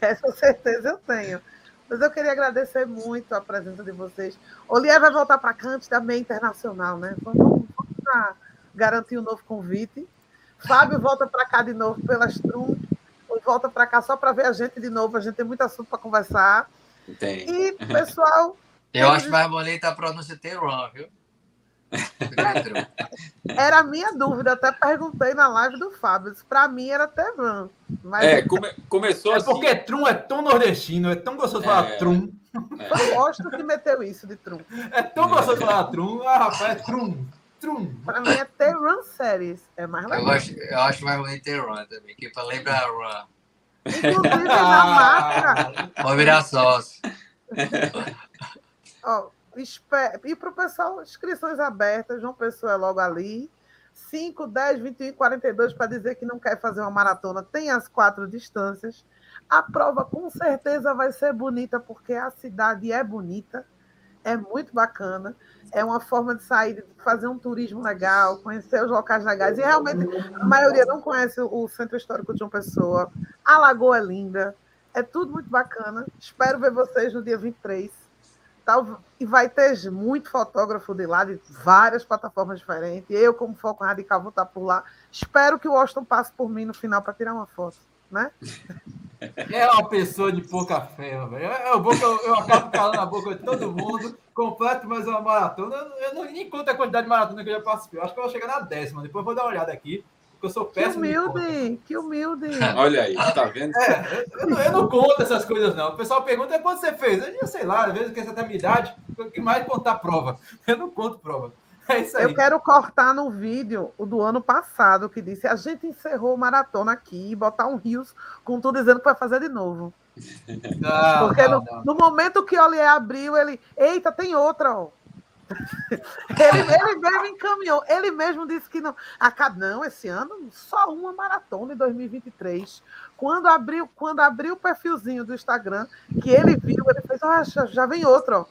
Essa certeza eu tenho. Mas eu queria agradecer muito a presença de vocês. Olier vai voltar para Cante também internacional, né? Vamos, vamos garantir um novo convite. Fábio volta para cá de novo pelas Trum. Volta para cá só para ver a gente de novo. A gente tem muito assunto para conversar. Tem. E, pessoal, eu acho mais bonita a pronúncia Teron, viu? Era a minha dúvida, até perguntei na live do Fábio. Para mim era Teran. Mas... É, come, começou é assim. É porque Trum é tão nordestino, é tão gostoso de falar é, Trum. É. Eu gosto que meteu isso de Trum. É tão gostoso de falar Trum. Ah, rapaz, é Trum. Trum. Para mim é Teran Series. É mais legal. Eu, gosto, eu acho mais bonito Teran também, que para lembrar Run. Inclusive na marca. Vou virar sócio. Ó, e para o pessoal, inscrições abertas, João Pessoa é logo ali. 5, 10, 21 42 para dizer que não quer fazer uma maratona. Tem as quatro distâncias. A prova com certeza vai ser bonita, porque a cidade é bonita, é muito bacana. É uma forma de sair, de fazer um turismo legal, conhecer os locais legais. E realmente a maioria não conhece o Centro Histórico de João Pessoa. A Lagoa é linda, é tudo muito bacana. Espero ver vocês no dia 23 Tal, e vai ter muito fotógrafo de lá, de várias plataformas diferentes. Eu, como foco radical, vou estar por lá. Espero que o Washington passe por mim no final para tirar uma foto, né? É uma pessoa de pouca fé, velho. Eu, eu, eu acabo calando a boca de todo mundo, completo mais uma maratona. Eu não nem conto a quantidade de maratona que eu já participei. Eu acho que eu vou chegar na décima. Depois eu vou dar uma olhada aqui porque eu sou péssimo. Que humilde, que humilde. Olha aí, tá vendo? É, eu, não, eu, não, conto essas coisas, não. O pessoal pergunta quando você fez. Eu sei lá, às vezes que essa minha idade, o que mais contar prova. Eu não conto prova. É isso aí. Eu quero cortar no vídeo o do ano passado, que disse: a gente encerrou o maratona aqui e botar um rios com tudo dizendo que vai fazer de novo. Não, Porque não, no, no, momento que o Olier abriu, ele. Eita, tem outra, ó. Ele, ele, mesmo encaminhou, ele mesmo disse que não. Acaba, não, esse ano só uma maratona em 2023. Quando abriu, quando abriu o perfilzinho do Instagram, que ele viu, ele fez, ah, já, vem outro.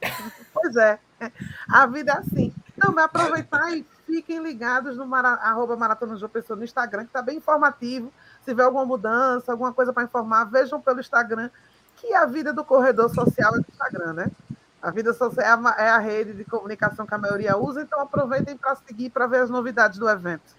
pois é, a vida é assim. Então, vai aproveitar e fiquem ligados no mara, arroba Maratona Pessoa no Instagram, que está bem informativo. Se tiver alguma mudança, alguma coisa para informar, vejam pelo Instagram, que a vida do corredor social é do Instagram, né? A vida social é a rede de comunicação que a maioria usa, então aproveitem para seguir para ver as novidades do evento.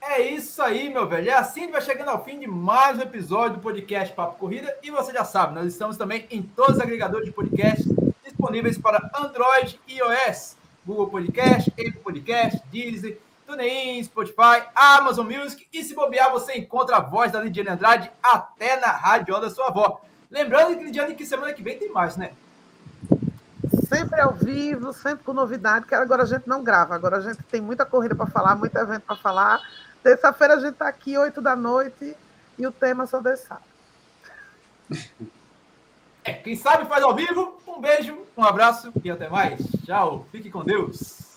É isso aí, meu velho. É assim que vai chegando ao fim de mais um episódio do podcast Papo Corrida. E você já sabe, nós estamos também em todos os agregadores de podcast disponíveis para Android e iOS, Google Podcast, Apple Podcast, Disney, TuneIn, Spotify, Amazon Music e se bobear você encontra a voz da Lidiane Andrade até na rádio da sua avó. Lembrando Lidiane que semana que vem tem mais, né? Sempre ao vivo, sempre com novidade, que agora a gente não grava, agora a gente tem muita corrida para falar, muito evento para falar. Terça-feira a gente está aqui, 8 da noite, e o tema só Deus. É, quem sabe faz ao vivo. Um beijo, um abraço e até mais. Tchau. Fique com Deus.